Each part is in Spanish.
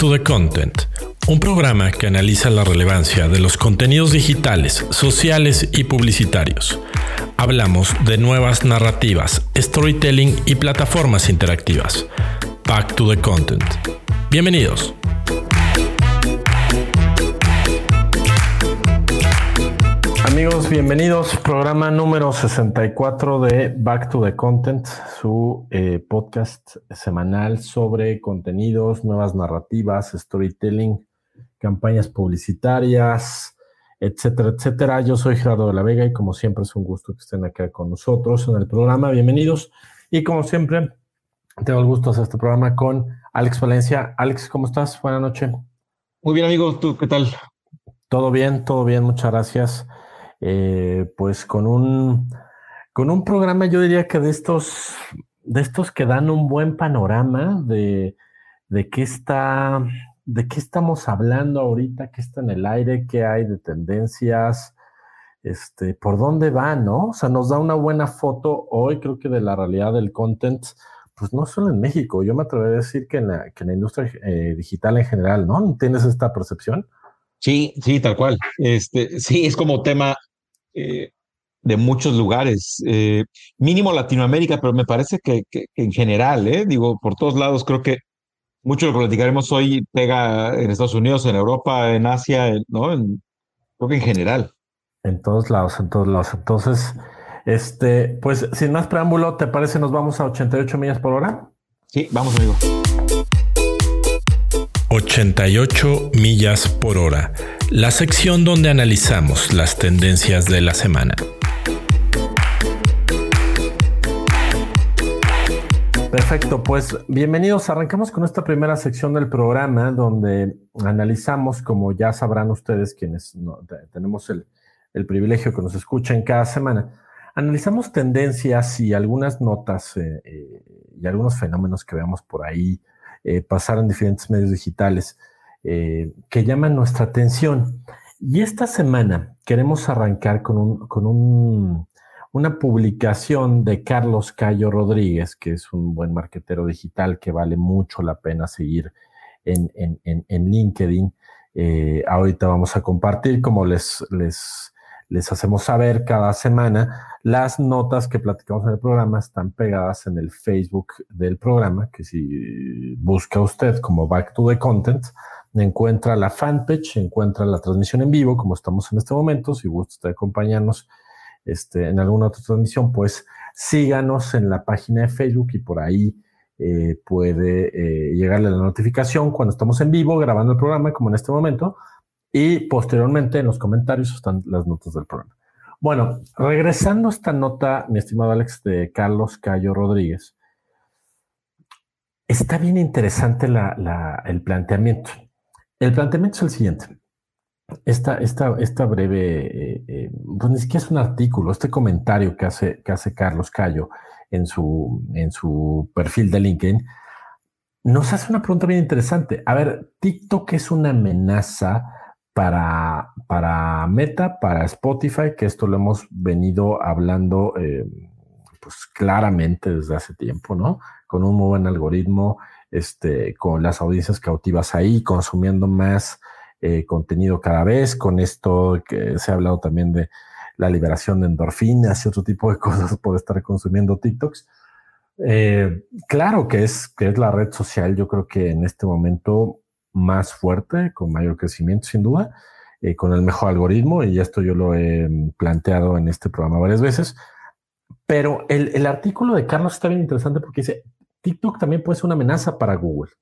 to the Content, un programa que analiza la relevancia de los contenidos digitales, sociales y publicitarios. Hablamos de nuevas narrativas, storytelling y plataformas interactivas. Back to the Content. Bienvenidos. Amigos, bienvenidos. Programa número 64 de Back to the Content, su eh, podcast semanal sobre contenidos, nuevas narrativas, storytelling, campañas publicitarias, etcétera, etcétera. Yo soy Gerardo de la Vega y como siempre es un gusto que estén acá con nosotros en el programa. Bienvenidos. Y como siempre, tengo el gusto de hacer este programa con Alex Valencia. Alex, ¿cómo estás? Buenas noches. Muy bien, amigo. ¿Tú qué tal? Todo bien, todo bien. Muchas gracias. Eh, pues con un, con un programa, yo diría que de estos, de estos que dan un buen panorama de, de qué está, de qué estamos hablando ahorita, qué está en el aire, qué hay de tendencias, este, por dónde va, ¿no? O sea, nos da una buena foto hoy, creo que de la realidad del content, pues no solo en México, yo me atrevería a decir que en la, que la industria eh, digital en general, ¿no? ¿Tienes esta percepción? Sí, sí, tal cual. Este, sí, es como tema eh, de muchos lugares, eh, mínimo Latinoamérica, pero me parece que, en general, eh, digo, por todos lados, creo que mucho lo que platicaremos hoy pega en Estados Unidos, en Europa, en Asia, ¿no? En, creo que en general. En todos lados, en todos lados. Entonces, este, pues sin más preámbulo, ¿te parece nos vamos a 88 millas por hora? Sí, vamos, amigo. 88 millas por hora, la sección donde analizamos las tendencias de la semana. Perfecto, pues bienvenidos. Arrancamos con esta primera sección del programa donde analizamos, como ya sabrán ustedes quienes tenemos el, privilegio que nos escuchen cada semana, analizamos tendencias y algunas notas eh, eh, y algunos fenómenos que veamos por ahí eh, pasar en diferentes medios digitales eh, que llaman nuestra atención. Y esta semana queremos arrancar con, un, con un, una publicación de Carlos Cayo Rodríguez, que es un buen marquetero digital que vale mucho la pena seguir en, en, en, LinkedIn. Eh, ahorita vamos a compartir, como les, les, les hacemos saber cada semana, las notas que platicamos en el programa están pegadas en el Facebook del programa, que si busca usted como Back to the Content, encuentra la fanpage, encuentra la transmisión en vivo, como estamos en este momento. Si gusta usted acompañarnos este, en alguna otra transmisión, pues síganos en la página de Facebook y por ahí eh, puede eh, llegarle la notificación cuando estamos en vivo grabando el programa, como en este momento, y posteriormente en los comentarios están las notas del programa. Bueno, regresando a esta nota, mi estimado Alex, de Carlos Cayo Rodríguez, está bien interesante el planteamiento. El planteamiento es el siguiente. Esta, esta, esta breve, eh, eh, pues ni siquiera es un artículo, este comentario que hace, que hace Carlos Cayo en su, en su perfil de LinkedIn, nos hace una pregunta bien interesante. A ver, TikTok es una amenaza para, para Meta, para Spotify, que esto lo hemos venido hablando eh, pues claramente desde hace tiempo, ¿no? Con un muy buen algoritmo, este, con las audiencias cautivas ahí, consumiendo más eh, contenido cada vez, con esto que se ha hablado también de la liberación de endorfinas y otro tipo de cosas por estar consumiendo TikToks. Eh, claro que es, que es la red social, yo creo que en este momento más fuerte, con mayor crecimiento sin duda, eh, con el mejor algoritmo, y esto yo lo he mm, planteado en este programa varias veces. Pero el, artículo de Carlos está bien interesante porque dice, TikTok también puede ser una amenaza para Google.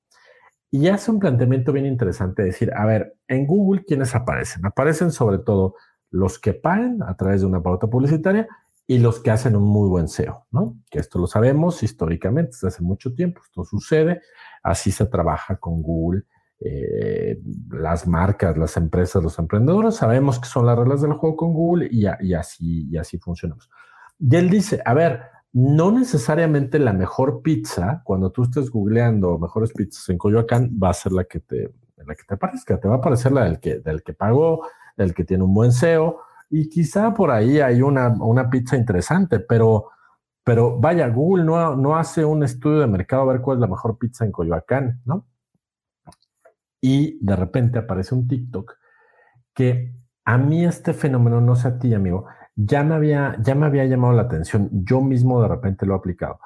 Y hace un planteamiento bien interesante, decir, a ver, en Google, ¿quiénes aparecen? Aparecen sobre todo los que pagan a través de una pauta publicitaria y los que hacen un muy buen SEO, ¿no? Que esto lo sabemos históricamente, desde hace mucho tiempo, esto sucede, así se trabaja con Google eh, las marcas, las empresas, los emprendedores, sabemos que son las reglas del juego con Google y, así, funcionamos. Y él dice, a ver, no necesariamente la mejor pizza, cuando tú estés googleando mejores pizzas en Coyoacán, va a ser la que te, la que te parezca, te va a parecer la del que, del que pagó, del que tiene un buen SEO, y quizá por ahí hay una, una pizza interesante, pero, pero vaya, Google no, no hace un estudio de mercado a ver cuál es la mejor pizza en Coyoacán, ¿no? Y de repente aparece un TikTok que a mí este fenómeno, no sé a ti, amigo, ya me había, ya me había llamado la atención. Yo mismo de repente lo he aplicado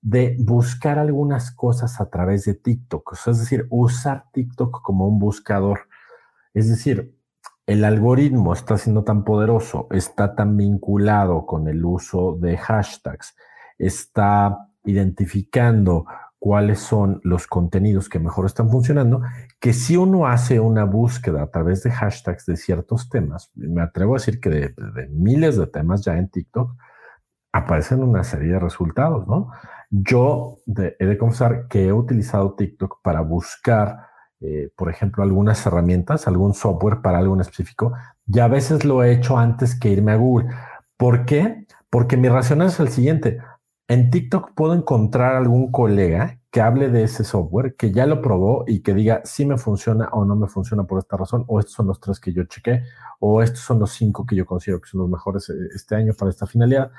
de buscar algunas cosas a través de TikTok, es decir, usar TikTok como un buscador. Es decir, el algoritmo está siendo tan poderoso, está tan vinculado con el uso de hashtags, está identificando cuáles son los contenidos que mejor están funcionando, que si uno hace una búsqueda a través de hashtags de ciertos temas, me atrevo a decir que de, miles de temas ya en TikTok, aparecen una serie de resultados, ¿no? Yo he de confesar que he utilizado TikTok para buscar, eh, por ejemplo, algunas herramientas, algún software para algo en específico, y a veces lo he hecho antes que irme a Google. ¿Por qué? Porque mi razón es el siguiente. En TikTok puedo encontrar algún colega que hable de ese software, que ya lo probó y que diga si me funciona o no me funciona por esta razón, o estos son los tres que yo chequé, o estos son los cinco que yo considero que son los mejores eh, este año para esta finalidad.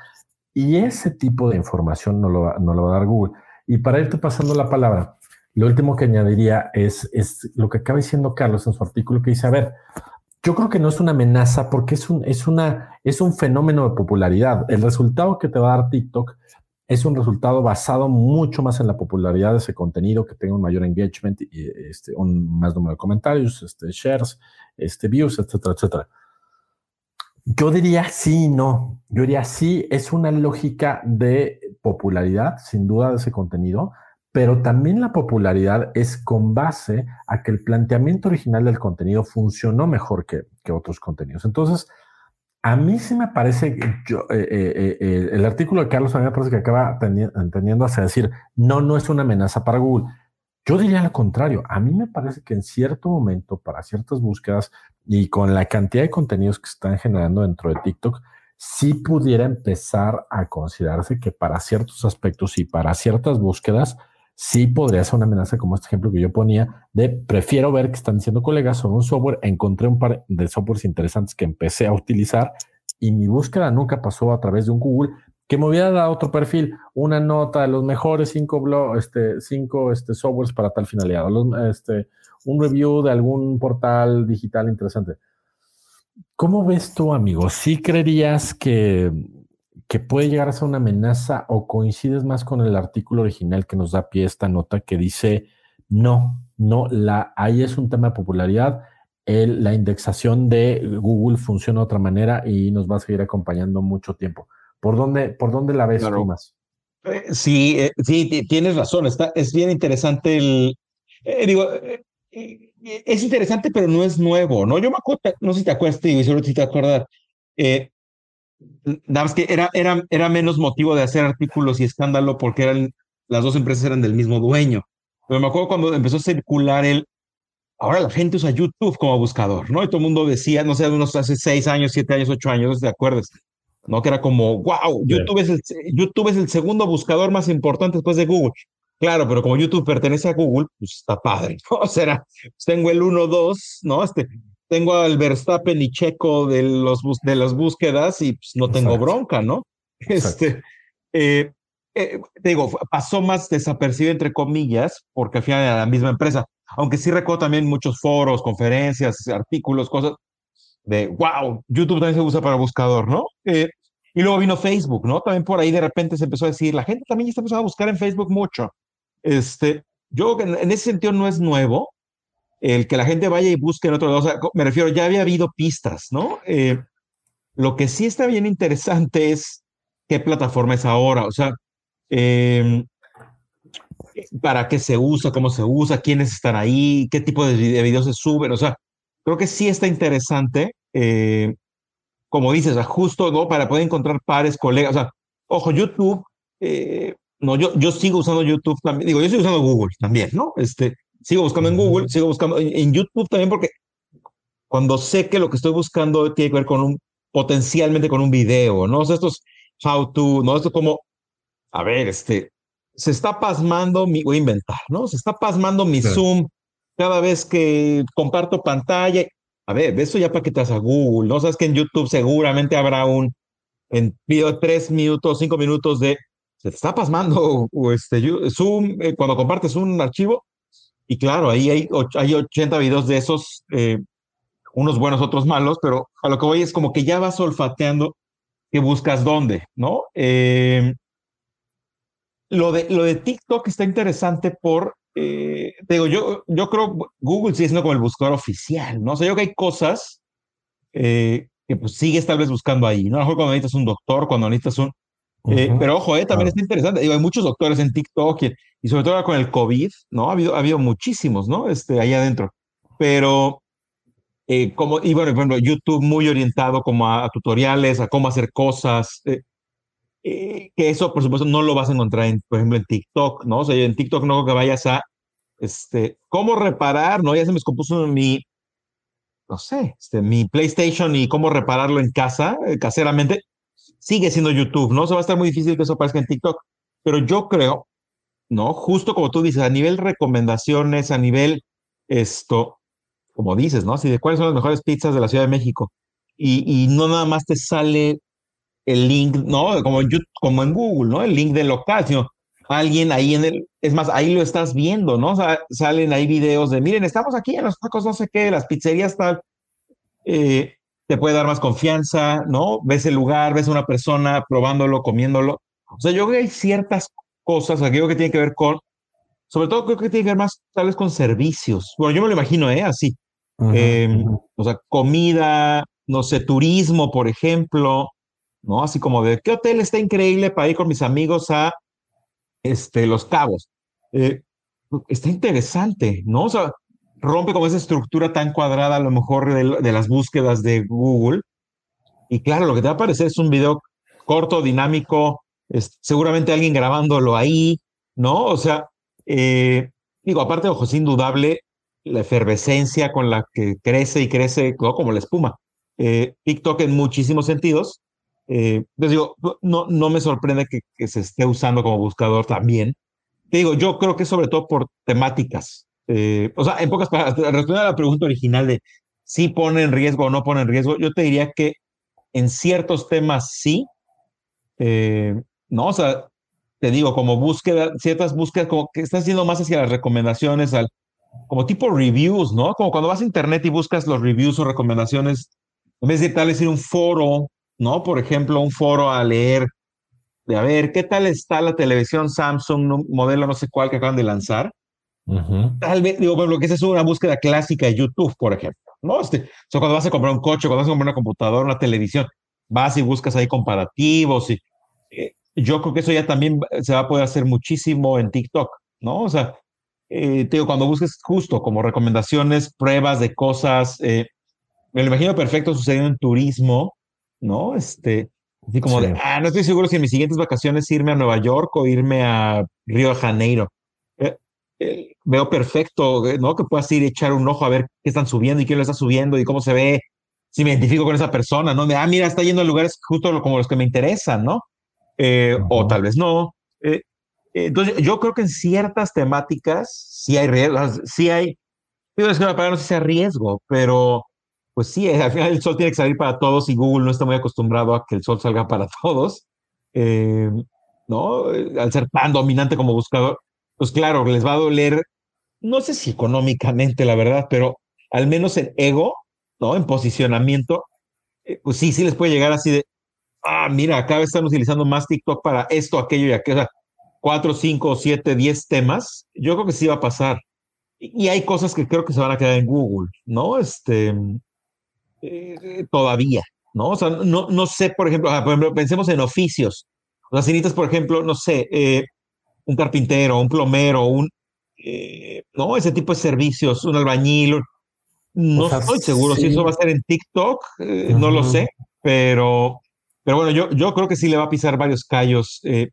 Y ese tipo de información no lo, va, no lo va a dar Google. Y para irte pasando la palabra, lo último que añadiría es, lo que acaba diciendo Carlos en su artículo que dice, a ver, yo creo que no es una amenaza porque es un, es una, es un fenómeno de popularidad. El resultado que te va a dar TikTok es un resultado basado mucho más en la popularidad de ese contenido, que tenga un mayor engagement y este, un más número de comentarios, este, shares, este, views, etcétera, etcétera. Yo diría sí no. Yo diría sí, es una lógica de popularidad, sin duda, de ese contenido, pero también la popularidad es con base a que el planteamiento original del contenido funcionó mejor que, que otros contenidos. Entonces, a mí sí me parece, yo, eh, eh, eh, el artículo de Carlos a mí me parece que acaba entendiendo hacia decir, no, no es una amenaza para Google. Yo diría lo contrario, a mí me parece que en cierto momento, para ciertas búsquedas y con la cantidad de contenidos que se están generando dentro de TikTok, sí pudiera empezar a considerarse que para ciertos aspectos y para ciertas búsquedas, sí podría ser una amenaza como este ejemplo que yo ponía de prefiero ver que están diciendo colegas sobre un software, encontré un par de softwares interesantes que empecé a utilizar y mi búsqueda nunca pasó a través de un Google que me hubiera dado otro perfil, una nota de los mejores cinco, blog, este, cinco este, softwares para tal finalidad, este, un review de algún portal digital interesante. ¿Cómo ves tú, amigo? ¿Sí creerías que, que puede llegar a ser una amenaza o coincides más con el artículo original que nos da pie a esta nota que dice, no, no, la, ahí es un tema de popularidad, el, la indexación de Google funciona de otra manera y nos va a seguir acompañando mucho tiempo. ¿Por dónde, por dónde la ves tú más? Eh, sí, eh, sí, tienes razón. Está, es bien interesante el. Eh, digo, es interesante, pero no es nuevo, ¿no? Yo me acuerdo, no sé si te acuerdas, y seguro si te acuerdas. Nada más que era, era, era menos motivo de hacer artículos y escándalo porque eran las dos empresas eran del mismo dueño. Pero me acuerdo cuando empezó a circular el. Ahora la gente usa YouTube como buscador, ¿no? Y todo el mundo decía, no sé, unos hace seis años, siete años, ocho años, no ¿te acuerdas? ¿no? Que era como, wow, YouTube, es el, YouTube es el segundo buscador más importante después de Google. Claro, pero como YouTube pertenece a Google, pues está padre, ¿no? O sea, tengo el 1, 2, ¿no? Este, tengo al Verstappen y Checo de, los, de las búsquedas y pues, no tengo bronca, ¿no? Este, eh, eh, te digo, pasó más desapercibido, entre comillas, porque al final era la misma empresa. Aunque sí recuerdo también muchos foros, conferencias, artículos, cosas de, wow, YouTube también se usa para buscador, ¿no? Eh, y luego vino Facebook, ¿no? También por ahí de repente se empezó a decir, la gente también está empezando a buscar en Facebook mucho. Este, yo en, ese sentido no es nuevo el que la gente vaya y busque en otro lado. O sea, me refiero, ya había habido pistas, ¿no? Eh, lo que sí está bien interesante es qué plataforma es ahora. O sea, em, para qué se usa, cómo se usa, quiénes están ahí, qué tipo de, videos se suben. O sea, creo que sí está interesante. Eh, como dices, justo ¿no? para poder encontrar pares, colegas. O sea, ojo, YouTube, eh, no, yo, yo sigo usando YouTube también. Digo, yo sigo usando Google también, ¿no? Este, sigo buscando en Google, sigo buscando en, YouTube también, porque cuando sé que lo que estoy buscando tiene que ver con un, potencialmente con un video, ¿no? O sea, estos how to, ¿no? Esto como, a ver, este, se está pasmando mi, voy a inventar, ¿no? Se está pasmando mi Zoom cada vez que comparto pantalla a ver, eso ya para que te vas a Google, ¿no? Sabes que en YouTube seguramente habrá un en video de tres minutos, cinco minutos de se te está pasmando o este Zoom eh, cuando compartes un archivo, y claro, ahí hay, hay 80 videos de esos, eh, unos buenos, otros malos, pero a lo que voy es como que ya vas olfateando que buscas dónde, ¿no? Eh, lo, de, lo de TikTok está interesante por, eh, te digo, yo, yo creo Google sigue siendo como el buscador oficial, ¿no? O sea, yo creo que hay cosas que pues sigues tal vez buscando ahí, ¿no? A lo mejor cuando necesitas un doctor, cuando necesitas un, eh, pero ojo, eh, también está interesante. hay muchos doctores en TikTok y, sobre todo ahora con el COVID, ¿no? Ha habido, ha habido muchísimos, ¿no? Este, ahí adentro. Pero, eh, como, y bueno, por ejemplo, YouTube muy orientado como a, tutoriales, a cómo hacer cosas. Eh, que eso, por supuesto, no lo vas a encontrar, en, por ejemplo, en TikTok, ¿no? O sea, en TikTok no que vayas a, este, cómo reparar, ¿no? Ya se me descompuso mi, no sé, este, mi PlayStation y cómo repararlo en casa, caseramente sigue siendo YouTube, ¿no? se va a estar muy difícil que eso aparezca en TikTok, pero yo creo, ¿no? Justo como tú dices, a nivel recomendaciones, a nivel esto, como dices, ¿no? Así de cuáles son las mejores pizzas de la Ciudad de México. Y, y no nada más te sale el link, ¿no? Como en, YouTube, como en Google, ¿no? El link del local, sino alguien ahí en el, es más, ahí lo estás viendo, ¿no? O sea, salen ahí videos de, miren, estamos aquí en los tacos, no sé qué, las pizzerías tal. Eh, te puede dar más confianza, ¿no? Ves el lugar, ves a una persona probándolo, comiéndolo. O sea, yo creo que hay ciertas cosas, aquello que tiene que ver con, sobre todo creo que tiene que ver más tal vez con servicios. Bueno, yo me lo imagino, ¿eh? Así. Em, o sea, comida, no sé, turismo, por ejemplo, ¿no? Así como de, ¿qué hotel está increíble para ir con mis amigos a este, Los Cabos? Eh, está interesante, ¿no? O sea, rompe como esa estructura tan cuadrada a lo mejor de, las búsquedas de Google. Y claro, lo que te va a aparecer es un video corto, dinámico, es, seguramente alguien grabándolo ahí, ¿no? O sea, eh, digo, aparte, ojo, es indudable la efervescencia con la que crece y crece, como la espuma. Eh, TikTok en muchísimos sentidos. Eh, digo, no, no me sorprende que, que, se esté usando como buscador también. Te digo, yo creo que sobre todo por temáticas, eh, o sea, en pocas palabras, respondiendo a la pregunta original de si pone en riesgo o no pone en riesgo, yo te diría que en ciertos temas sí, eh, ¿no? O sea, te digo, como búsqueda, ciertas búsquedas, como que estás yendo más hacia las recomendaciones, al, como tipo reviews, ¿no? Como cuando vas a internet y buscas los reviews o recomendaciones, en vez de tal vez ir un foro, ¿no? Por ejemplo, un foro a leer, de a ver, ¿qué tal está la televisión Samsung, modelo no sé cuál que acaban de lanzar? Tal vez, digo, bueno, lo que esa es una búsqueda clásica de YouTube, por ejemplo, ¿no? Este, o sea, cuando vas a comprar un coche, cuando vas a comprar una computadora, una televisión, vas y buscas ahí comparativos y eh, yo creo que eso ya también se va a poder hacer muchísimo en TikTok, ¿no? O sea, eh, te digo, cuando busques justo como recomendaciones, pruebas de cosas, eh, me lo imagino perfecto sucediendo en turismo, ¿no? Este, así como de, ah, no estoy seguro si en mis siguientes vacaciones irme a Nueva York o irme a Río de Janeiro. Eh, veo perfecto, eh, ¿no? Que puedas ir a echar un ojo a ver qué están subiendo y quién lo está subiendo y cómo se ve, si me identifico con esa persona, ¿no? Ah, mira, está yendo a lugares justo como los que me interesan, ¿no? Eh, o tal vez no. entonces, yo creo que en ciertas temáticas sí hay riesgos, sí hay, digo, es que para no sé si sea riesgo, pero pues sí, al final el sol tiene que salir para todos y Google no está muy acostumbrado a que el sol salga para todos, ¿no? Al ser tan dominante como buscador pues claro, les va a doler, no sé si económicamente, la verdad, pero al menos en ego, ¿no? En posicionamiento, eh, pues sí, sí les puede llegar así de, ah, mira, vez están utilizando más TikTok para esto, aquello y aquello, o sea, cuatro, cinco, siete, diez temas, yo creo que sí va a pasar. Y, hay cosas que creo que se van a quedar en Google, ¿no? Este, eh, todavía, ¿no? O sea, no, no sé, por ejemplo, por ejemplo, pensemos en oficios. O sea, si por ejemplo, no sé, eh, un carpintero, un plomero, un, eh, ¿no? Ese tipo de servicios, un albañil. No estoy seguro si eso va a ser en TikTok, eh, no lo sé, pero, pero bueno, yo, yo creo que sí le va a pisar varios callos eh,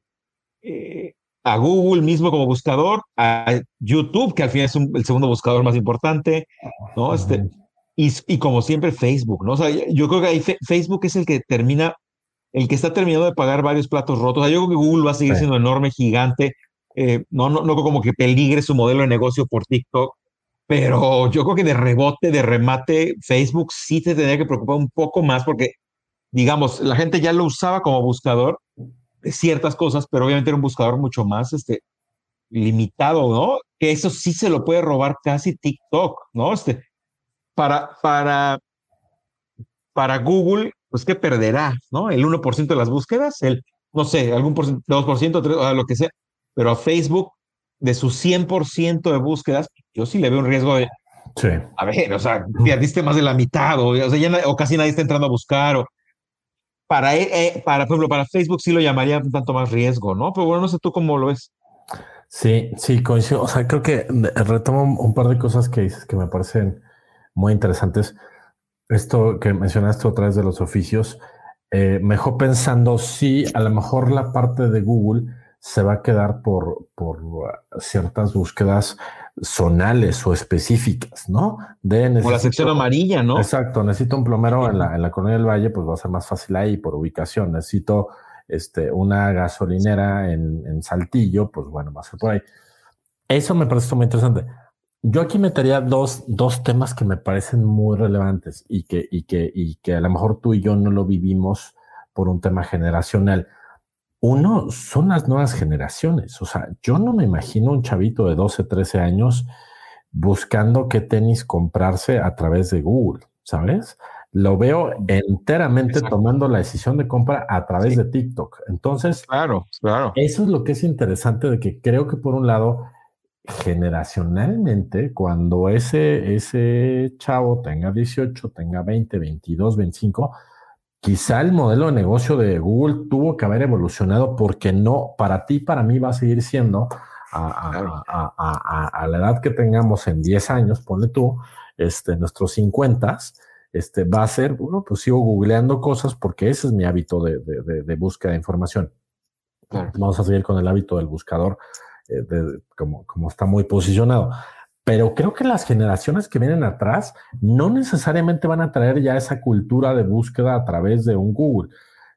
a Google mismo como buscador, a YouTube, que al final es el segundo buscador más importante, ¿no? Este, y, y, como siempre Facebook, ¿no? O sea, yo creo que ahí Facebook es el que termina el que está terminando de pagar varios platos rotos. yo creo que Google va a seguir siendo enorme, gigante. Eh, no, no, no como que peligre su modelo de negocio por TikTok, pero yo creo que de rebote, de remate, Facebook sí te tendría que preocupar un poco más porque, digamos, la gente ya lo usaba como buscador de ciertas cosas, pero obviamente era un buscador mucho más, este, limitado, ¿no? Que eso sí se lo puede robar casi TikTok, ¿no? Este, para, para, para Google, pues que perderá, ¿no? El 1% de las búsquedas, el, no sé, algún por 2%, 3, lo que sea, pero a Facebook, de su 100% de búsquedas, yo sí le veo un riesgo de, sí. a ver, o sea, perdiste más de la mitad, o, o sea, ya, o casi nadie está entrando a buscar, o, para, eh, para, por ejemplo, para Facebook sí lo llamaría un tanto más riesgo, ¿no? Pero bueno, no sé tú cómo lo ves. Sí, sí, coincido. O sea, creo que retomo un par de cosas que dices que me parecen muy interesantes. Esto que mencionaste otra vez de los oficios, eh, mejor pensando si a lo mejor la parte de Google se va a quedar por, por ciertas búsquedas zonales o específicas, ¿no? De o la sección amarilla, ¿no? Exacto, necesito un plomero en la, en la Colonia del Valle, pues va a ser más fácil ahí por ubicación. Necesito este, una gasolinera en, en Saltillo, pues bueno, va a ser por ahí. Eso me parece muy interesante. Yo aquí metería dos, dos temas que me parecen muy relevantes y que, y, que, y que a lo mejor tú y yo no lo vivimos por un tema generacional. Uno son las nuevas generaciones. O sea, yo no me imagino un chavito de 12, 13 años buscando qué tenis comprarse a través de Google, ¿sabes? Lo veo enteramente tomando la decisión de compra a través de TikTok. Entonces, claro, claro. Eso es lo que es interesante de que creo que por un lado, generacionalmente, cuando ese, ese chavo tenga 18, tenga 20, 22, 25, quizá el modelo de negocio de Google tuvo que haber evolucionado porque no, para ti, para mí va a seguir siendo a, la edad que tengamos en 10 años, ponle tú, este, nuestros 50, este, va a ser, bueno, pues sigo googleando cosas porque ese es mi hábito de, de, búsqueda de información. Vamos a seguir con el hábito del buscador, eh, como, como está muy posicionado. Pero creo que las generaciones que vienen atrás no necesariamente van a traer ya esa cultura de búsqueda a través de un Google,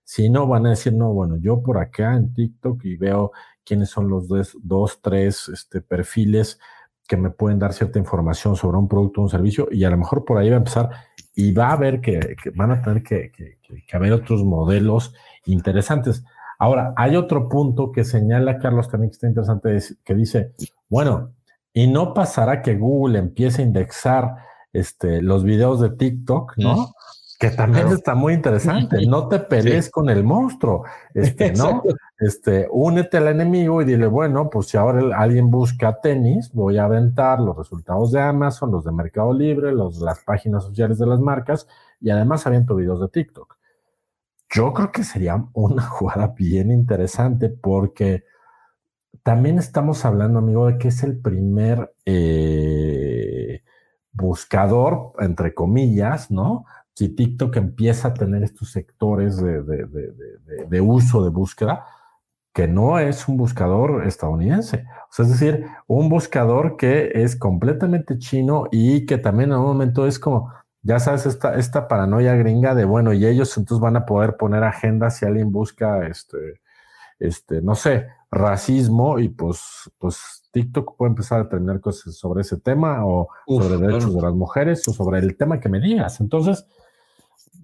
sino van a decir, no, bueno, yo por acá en TikTok y veo quiénes son los dos, tres este, perfiles que me pueden dar cierta información sobre un producto o un servicio y a lo mejor por ahí va a empezar y va a haber que, van a tener que, que, que, haber otros modelos interesantes. Ahora, hay otro punto que señala Carlos también que está interesante, que dice, bueno, y no pasará que Google empiece a indexar este, los videos de TikTok, ¿no? Que también está muy interesante. No te pelees con el monstruo, este, ¿no? Este, únete al enemigo y dile, bueno, pues si ahora alguien busca tenis, voy a aventar los resultados de Amazon, los de Mercado Libre, los las páginas sociales de las marcas y además aviento videos de TikTok. Yo creo que sería una jugada bien interesante porque también estamos hablando, amigo, de que es el primer eh, buscador, entre comillas, ¿no? Si TikTok empieza a tener estos sectores de, uso de búsqueda, que no es un buscador estadounidense. O sea, es decir, un buscador que es completamente chino y que también en un momento es como, ya sabes, esta, esta paranoia gringa de, bueno, y ellos entonces van a poder poner agendas si alguien busca, este, este, no sé, racismo y pues, pues TikTok puede empezar a determinar cosas sobre ese tema o sobre derechos de las mujeres o sobre el tema que me digas. Entonces,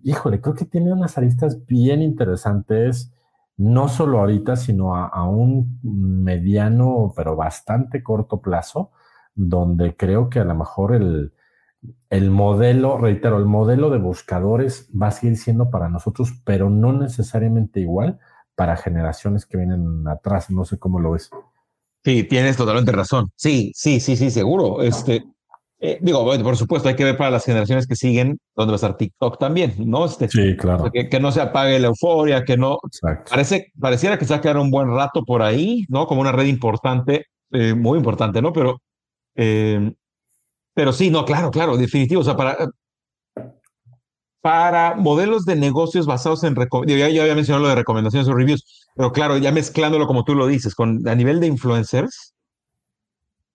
híjole, creo que tiene unas aristas bien interesantes, no solo ahorita, sino a, un mediano, pero bastante corto plazo, donde creo que a lo mejor el, el modelo, reitero, el modelo de buscadores va a seguir siendo para nosotros, pero no necesariamente igual para generaciones que vienen atrás. No sé cómo lo ves. Sí, tienes totalmente razón. Sí, sí, sí, sí, seguro. Este, eh, digo, por supuesto, hay que ver para las generaciones que siguen dónde va a estar TikTok también, ¿no? Este, sí, claro. Que, no se apague la euforia, que no. Parece, pareciera que se va a quedar un buen rato por ahí, ¿no? Como una red importante, eh, muy importante, ¿no? Pero, eh, pero sí, no, claro, claro, definitivo. O sea, para, para modelos de negocios basados en ya, ya había mencionado lo de recomendaciones o reviews, pero claro, ya mezclándolo como tú lo dices, con a nivel de influencers,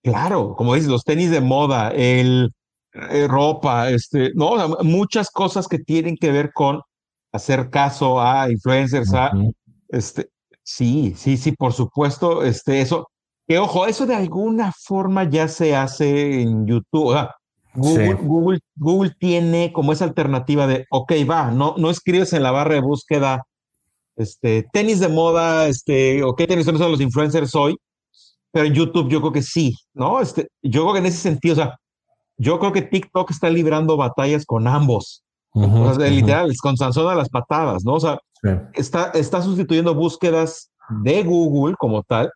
claro, como dices, los tenis de moda, el eh, ropa, este, no, muchas cosas que tienen que ver con hacer caso a influencers, a este, sí, sí, sí, por supuesto, este, eso, que ojo, eso de alguna forma ya se hace en YouTube, Google, Google, tiene como esa alternativa de, ok, va, no, no escribes en la barra de búsqueda este, tenis de moda, este, o qué tenis son los influencers hoy, pero en YouTube yo creo que sí, ¿no? Este, yo creo que en ese sentido, o sea, yo creo que TikTok está librando batallas con ambos. o sea, literal, con Sansón a las patadas, ¿no? O sea, está, está sustituyendo búsquedas de Google como tal,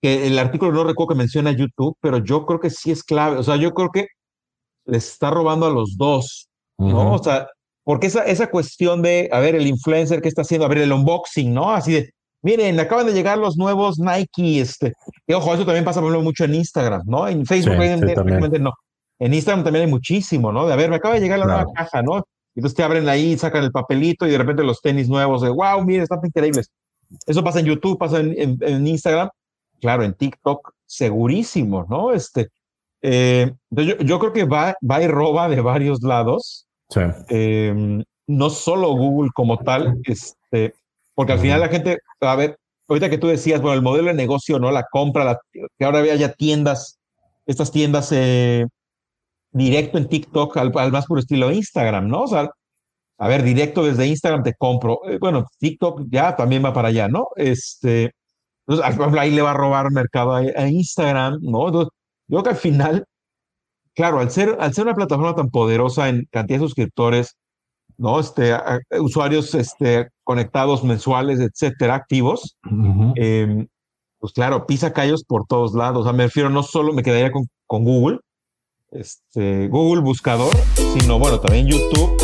que el artículo no recuerdo que menciona YouTube, pero yo creo que sí es clave. O sea, yo creo que les está robando a los dos, ¿no? O sea, porque esa, esa cuestión de, a ver, el influencer que está haciendo, a ver, el unboxing, ¿no? Así de, miren, acaban de llegar los nuevos Nike, este, y ojo, eso también pasa por mucho en Instagram, ¿no? En Facebook no. En Instagram también hay muchísimo, ¿no? De, a ver, me acaba de llegar la nueva caja, ¿no? Y entonces te abren ahí, sacan el papelito y de repente los tenis nuevos de, wow, miren, están increíbles. Eso pasa en YouTube, pasa en, en, Instagram, claro, en TikTok, segurísimo, ¿no? Este, eh, yo, yo, creo que va, va y roba de varios lados. Sí. Em, no solo Google como tal, este, porque al final la gente, a ver, ahorita que tú decías, bueno, el modelo de negocio, ¿no? La compra, la, que ahora había ya tiendas, estas tiendas eh, directo en TikTok, al, más puro estilo Instagram, ¿no? O sea, a ver, directo desde Instagram te compro. Eh, bueno, TikTok ya también va para allá, ¿no? Este, entonces, ahí le va a robar mercado a, Instagram, ¿no? Entonces, yo creo que al final, claro, al ser, al ser una plataforma tan poderosa en cantidad de suscriptores, ¿no? Este, usuarios este, conectados mensuales, etcétera, activos, em, pues claro, pisa callos por todos lados. O sea, me refiero, no solo me quedaría con, con Google, este, Google Buscador, sino bueno, también YouTube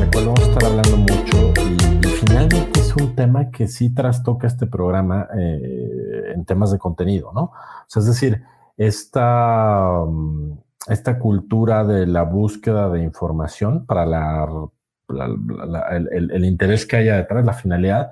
la cual vamos a estar hablando mucho y, finalmente es un tema que sí trastoca este programa eh, en temas de contenido, ¿no? O sea, es decir, esta, mm, esta cultura de la búsqueda de información para la, el, interés que haya detrás, la finalidad,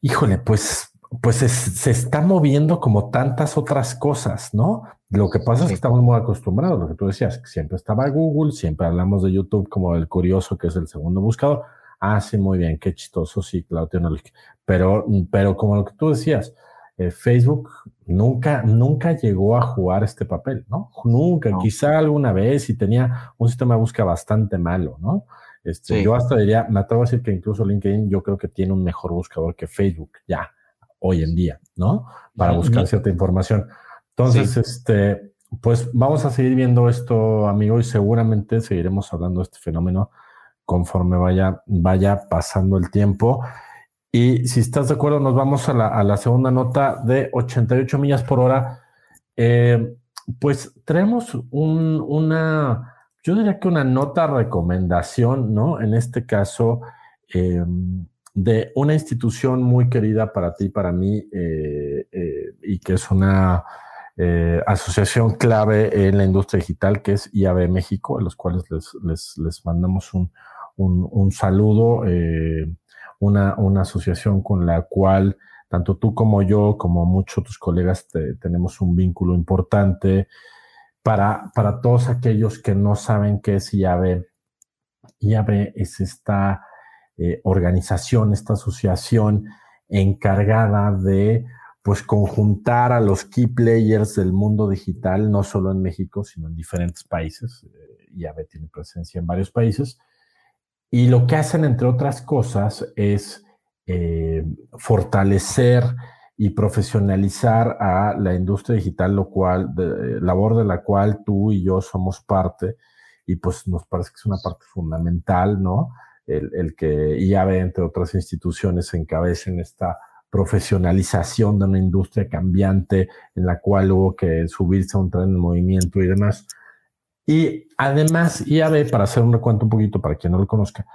híjole, pues pues se, está moviendo como tantas otras cosas, ¿no? Lo que pasa es que estamos muy acostumbrados, lo que tú decías, que siempre estaba Google, siempre hablamos de YouTube como el curioso, que es el segundo buscador. Ah, sí, muy bien, qué chistoso, sí, Claudio Pero, pero como lo que tú decías, eh, Facebook nunca, nunca llegó a jugar este papel, ¿no? Nunca, quizá alguna vez y tenía un sistema de búsqueda bastante malo, ¿no? Este, Yo hasta diría, me atrevo a decir que incluso LinkedIn yo creo que tiene un mejor buscador que Facebook, ya hoy en día, ¿no? Para buscar cierta información. Entonces, este, pues vamos a seguir viendo esto, amigo, y seguramente seguiremos hablando de este fenómeno conforme vaya, vaya pasando el tiempo. Y si estás de acuerdo, nos vamos a la, segunda nota de 88 millas por hora. Eh, pues tenemos una, yo diría que una nota recomendación, ¿no? En este caso, eh, de una institución muy querida para ti, para mí, eh, eh, y que es una eh, asociación clave en la industria digital, que es IAB México, a los cuales les, les, mandamos un, un, saludo, una, una, asociación con la cual tanto tú como yo, como muchos tus colegas, tenemos un vínculo importante. Para, para todos aquellos que no saben qué es IAB, IAB es esta eh, organización, esta asociación encargada de pues conjuntar a los key players del mundo digital, no solo en México, sino en diferentes países. Eh, tiene presencia en varios países. Y lo que hacen, entre otras cosas, es eh, fortalecer y profesionalizar a la industria digital, lo cual, de, labor de la cual tú y yo somos parte, y pues nos parece que es una parte fundamental, ¿no? El, que IAB, entre otras instituciones, encabecen esta profesionalización de una industria cambiante en la cual hubo que subirse a un tren de movimiento y demás. Y además, IAB, para hacer un recuento un poquito para quien no lo conozca,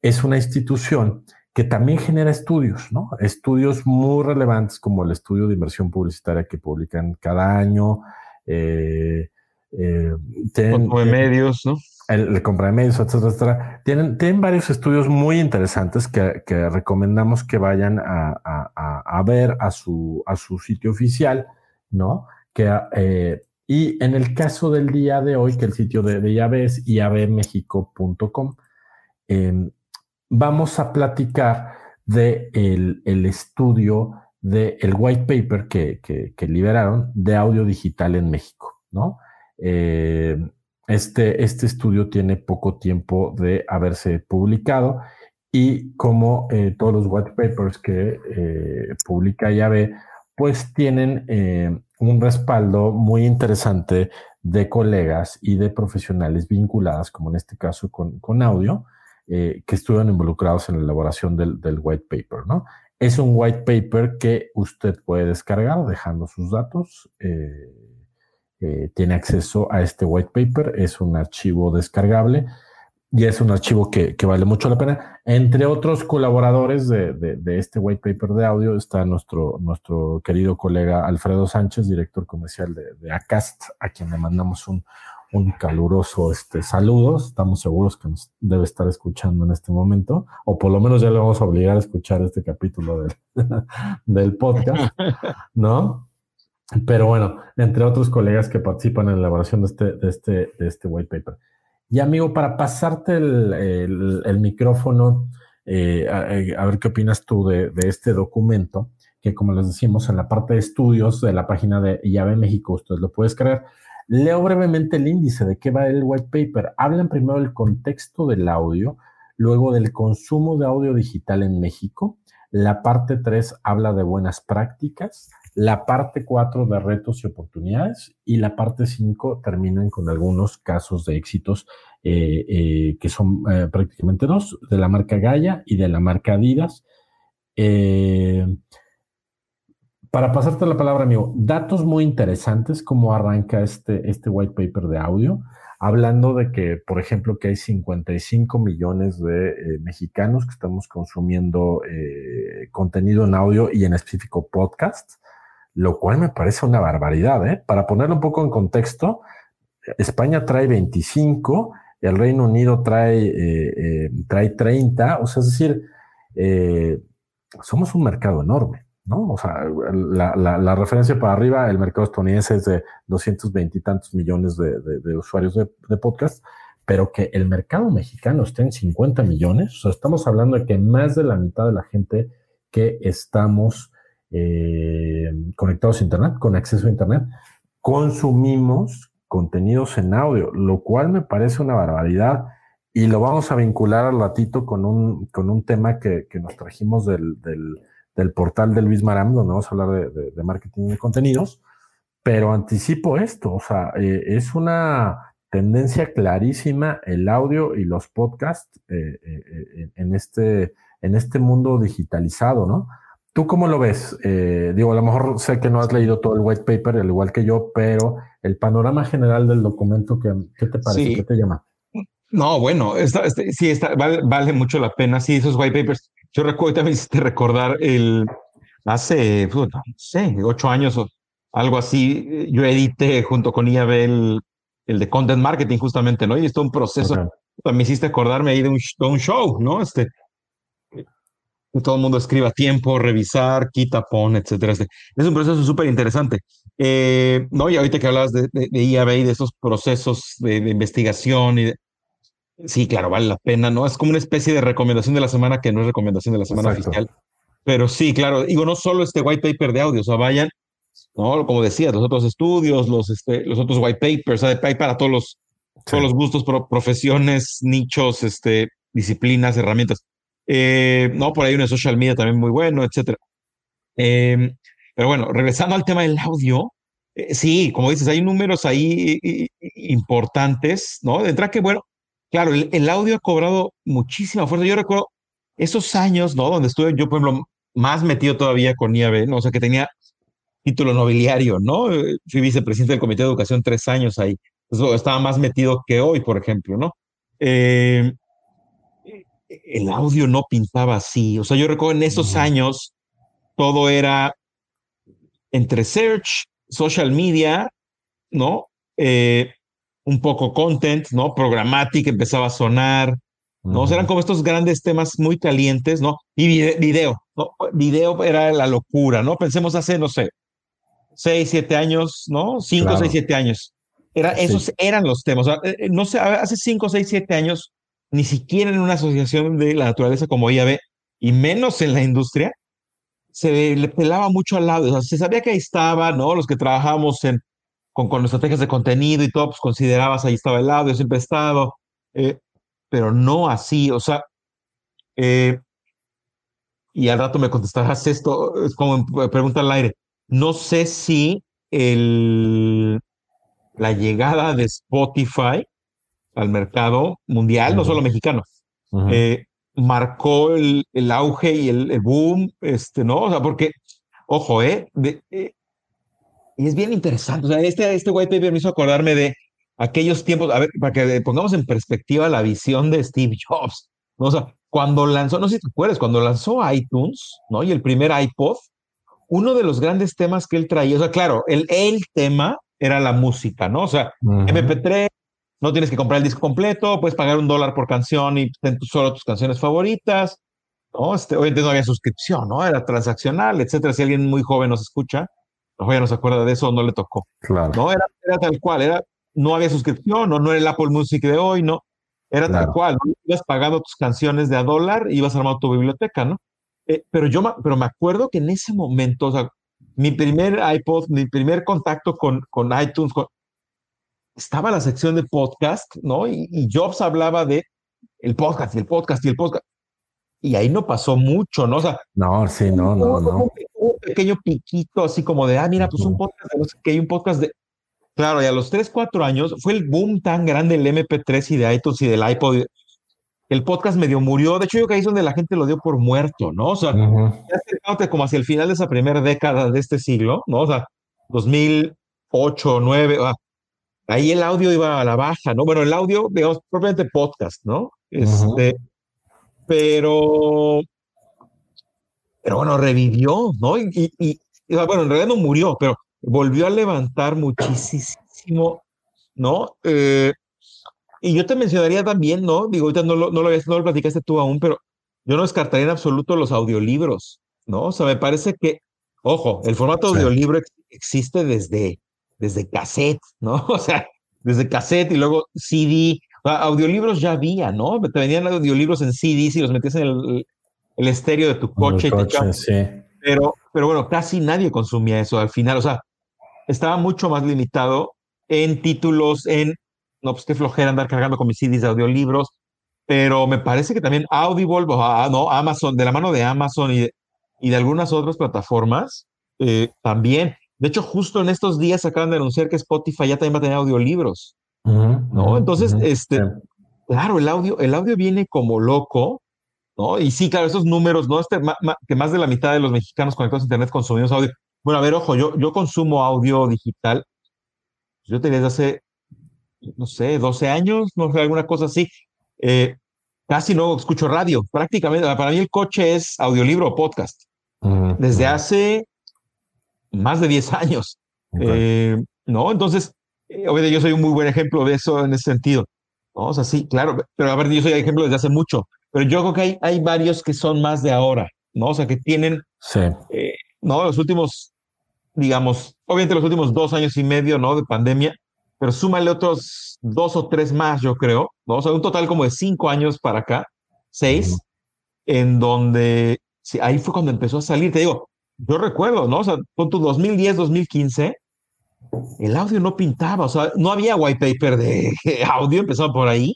es una institución que también genera estudios, ¿no? Estudios muy relevantes como el estudio de inversión publicitaria que publican cada año. Eh, eh, de medios, ¿no? El, de medios, etcétera, etcétera. Tienen, tienen varios estudios muy interesantes que, recomendamos que vayan a, ver a su, a su sitio oficial ¿no? Que, eh, y en el caso del día de hoy, que el sitio de, de IAB es iabmexico.com, em, vamos a platicar de el, estudio del el white paper que, que, liberaron de audio digital en México, ¿no? Eh, este, este estudio tiene poco tiempo de haberse publicado y como eh, todos los white papers que eh, publica IAB, pues tienen eh, un respaldo muy interesante de colegas y de profesionales vinculadas, como en este caso con, con audio, que estuvieron involucrados en la elaboración del, white paper, ¿no? Es un white paper que usted puede descargar dejando sus datos. Tiene acceso a este white paper, es un archivo descargable y es un archivo que, vale mucho la pena. Entre otros colaboradores de, este white paper de audio está nuestro, nuestro querido colega Alfredo Sánchez, director comercial de, ACAST, a quien le mandamos un, un caluroso este, saludos. Estamos seguros que nos debe estar escuchando en este momento, o por lo menos ya le vamos a obligar a escuchar este capítulo del, del podcast, ¿no? Pero bueno, entre otros colegas que participan en la elaboración de este, de este, de este white paper. Y amigo, para pasarte el, micrófono, eh, a, ver qué opinas tú de, este documento, que como les decimos en la parte de estudios de la página de Llave México, ustedes lo pueden creer. Leo brevemente el índice de qué va el white paper. Hablan primero del contexto del audio, luego del consumo de audio digital en México. La parte 3 habla de buenas prácticas la parte 4 de retos y oportunidades y la parte 5 terminan con algunos casos de éxitos eh, eh, que son eh, prácticamente dos, de la marca Gaia y de la marca Adidas. para pasarte la palabra, amigo, datos muy interesantes, cómo arranca este, este white paper de audio, hablando de que, por ejemplo, que hay 55 millones de mexicanos que estamos consumiendo contenido en audio y en específico podcast lo cual me parece una barbaridad. ¿eh? Para ponerlo un poco en contexto, España trae 25, el Reino Unido trae, eh, eh, trae 30, o sea, es decir, eh, somos un mercado enorme, ¿no? O sea, la, referencia para arriba, el mercado estadounidense es de 220 y tantos millones de, usuarios de, de, podcast, pero que el mercado mexicano esté en 50 millones, o sea, estamos hablando de que más de la mitad de la gente que estamos eh, conectados a Internet, con acceso a Internet, consumimos contenidos en audio, lo cual me parece una barbaridad y lo vamos a vincular al ratito con un, con un tema que, nos trajimos del, portal de Luis Maram, donde vamos a hablar de, marketing de contenidos, pero anticipo esto, o sea, eh, es una tendencia clarísima el audio y los podcasts eh, en, este, en este mundo digitalizado, ¿no? ¿Tú cómo lo ves? Eh, digo, a lo mejor sé que no has leído todo el white paper, al igual que yo, pero el panorama general del documento, ¿qué, qué te parece? ¿Qué te llama? No, bueno, este, sí, vale, mucho la pena. Sí, esos white papers. Yo recuerdo, también hiciste recordar el, hace, no sé, ocho años o algo así, yo edité junto con IAB el, el de Content Marketing justamente, ¿no? Y esto es un proceso. Me hiciste acordarme ahí de un, de un show, ¿no? Este, todo el mundo escriba a tiempo, revisar, quita, pon, etcétera. Es un proceso súper interesante. Eh, no, y ahorita que hablabas de, de, IAB y de esos procesos de, investigación y sí, claro, vale la pena, ¿no? Es como una especie de recomendación de la semana que no es recomendación de la semana oficial. Pero sí, claro, digo, no solo este white paper de audio, o sea, vayan, ¿no? Como decías, los otros estudios, los, este, los otros white papers, o sea, hay para todos los, todos los gustos, profesiones, nichos, este, disciplinas, herramientas. Eh, no, por ahí una social media también muy bueno, etcétera. Em, pero bueno, regresando al tema del audio, eh, sí, como dices, hay números ahí importantes, ¿no? De entrada que, bueno, claro, el, audio ha cobrado muchísima fuerza. Yo recuerdo esos años, ¿no? Donde estuve yo, por ejemplo, más metido todavía con IAB, ¿no? O sea, que tenía título nobiliario, ¿no? Eh, fui vicepresidente del Comité de Educación tres años ahí. estaba más metido que hoy, por ejemplo, ¿no? Eh, el audio no pintaba así. O sea, yo recuerdo en esos años todo era entre search, social media, ¿no? Eh, un poco content, ¿no? Programática empezaba a sonar, ¿no? O sea, eran como estos grandes temas muy calientes, ¿no? Y video, ¿no? Video era la locura, ¿no? Pensemos hace, no sé, 6, 7 años, ¿no? 5, 6, 7 años. Era, esos eran los temas. Eh, no sé, hace 5, 6, 7 años, ni siquiera en una asociación de la naturaleza como IAB, y menos en la industria, se le pelaba mucho al lado. O sea, se sabía que ahí estaba, ¿no? Los que trabajamos con, con estrategias de contenido y todo, pues considerabas ahí estaba el audio, siempre he estado, eh, pero no así. O sea, eh, y al rato me contestarás esto, es como pregunta al aire. No sé si el, la llegada de Spotify al mercado mundial, no solo mexicano, eh, marcó el, el, auge y el, boom, este, ¿no? O sea, porque, ojo, ¿eh? eh y es bien interesante. O sea, este, este white paper me hizo acordarme de aquellos tiempos, a ver, para que pongamos en perspectiva la visión de Steve Jobs. ¿no? O sea, cuando lanzó, no sé si te acuerdas, cuando lanzó iTunes, ¿no? Y el primer iPod, uno de los grandes temas que él traía, o sea, claro, el, el tema era la música, ¿no? O sea, MP3, no tienes que comprar el disco completo, puedes pagar un dólar por canción y ten solo tus canciones favoritas, ¿no? Este, obviamente no había suscripción, ¿no? Era transaccional, etcétera. Si alguien muy joven nos escucha, no ya no se acuerda de eso, no le tocó. Claro. No, era, era tal cual, era, no había suscripción, no, no era el Apple Music de hoy, no, era tal cual, ibas pagando tus canciones de a dólar y ibas armando tu biblioteca, ¿no? Eh, pero yo pero me acuerdo que en ese momento, o sea, mi primer iPod, mi primer contacto con, con iTunes, estaba la sección de podcast, ¿no? Y, Jobs hablaba de el podcast y el podcast y el podcast. Y ahí no pasó mucho, ¿no? O sea, no, sí, no, no, no. Un, pequeño piquito así como de, ah, mira, pues un podcast, que hay un podcast de, Claro, y a los 3, 4 años fue el boom tan grande del MP3 y de iTunes y del iPod. El podcast medio murió. De hecho, yo creo que ahí es donde la gente lo dio por muerto, ¿no? O sea, ya como hacia el final de esa primera década de este siglo, ¿no? O sea, 2008, 2009, ah, ahí el audio iba a la baja, ¿no? Bueno, el audio, digamos, propiamente podcast, ¿no? Este, pero, pero bueno, revivió, ¿no? Y, y, bueno, en realidad no murió, pero volvió a levantar muchísimo, ¿no? Eh, y yo te mencionaría también, ¿no? Digo, ahorita no lo, no lo, no lo platicaste tú aún, pero yo no descartaría en absoluto los audiolibros, ¿no? O sea, me parece que, ojo, el formato audiolibro existe desde, desde cassette, ¿no? O sea, desde cassette y luego CD. audiolibros ya había, ¿no? Te venían audiolibros en CD y los metías en el, el estéreo de tu coche. Pero, pero bueno, casi nadie consumía eso al final. O sea, estaba mucho más limitado en títulos, en, no, pues qué flojera andar cargando con mis CDs de audiolibros, pero me parece que también Audible, ah, no, Amazon, de la mano de Amazon y de, y de algunas otras plataformas, eh, también. De hecho, justo en estos días acaban de anunciar que Spotify ya también va a tener audiolibros, ¿no? Entonces, este, claro, el audio, el audio viene como loco, ¿no? Y sí, claro, esos números, ¿no? Este, que más de la mitad de los mexicanos conectados a Internet consumimos audio. Bueno, a ver, ojo, yo, yo consumo audio digital. Yo tenía desde hace, no sé, 12 años, no sé, alguna cosa así. Eh, casi no escucho radio. Prácticamente, para mí el coche es audiolibro o podcast. Desde hace más de 10 años. Eh, ¿No? Entonces, eh, obviamente yo soy un muy buen ejemplo de eso en ese sentido. ¿no? O sea, sí, claro, pero a ver, yo soy ejemplo desde hace mucho. Pero yo creo que hay, hay varios que son más de ahora, ¿no? O sea, que tienen, sí. ¿no? Los últimos digamos, obviamente los últimos dos años y medio, ¿no? De pandemia, pero súmale otros dos o tres más, yo creo, ¿no? O sea, un total como de cinco años para acá, seis, en donde sí, ahí fue cuando empezó a salir. Te digo, yo recuerdo, ¿no? O sea, con tu 2010, 2015, el audio no pintaba, o sea, no había white paper de audio, empezaba por ahí.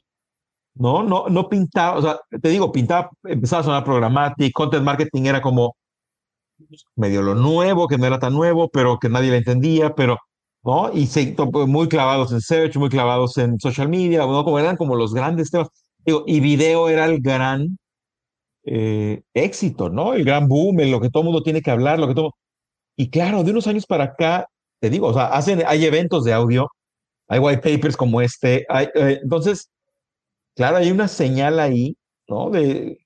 No, no, no pintaba, o sea, te digo, pintaba, empezaba a sonar programático, content marketing era como medio lo nuevo, que no era tan nuevo, pero que nadie le entendía, pero, ¿no? Y se, muy clavados en search, muy clavados en social media, ¿no? Como eran como los grandes temas. Y video era el gran eh, éxito, ¿no? El gran boom, en lo que todo el mundo tiene que hablar, lo que todo. Y claro, de unos años para acá, te digo, o sea, hacen, hay eventos de audio, hay white papers como este, hay, eh, entonces, claro, hay una señal ahí, ¿no? De,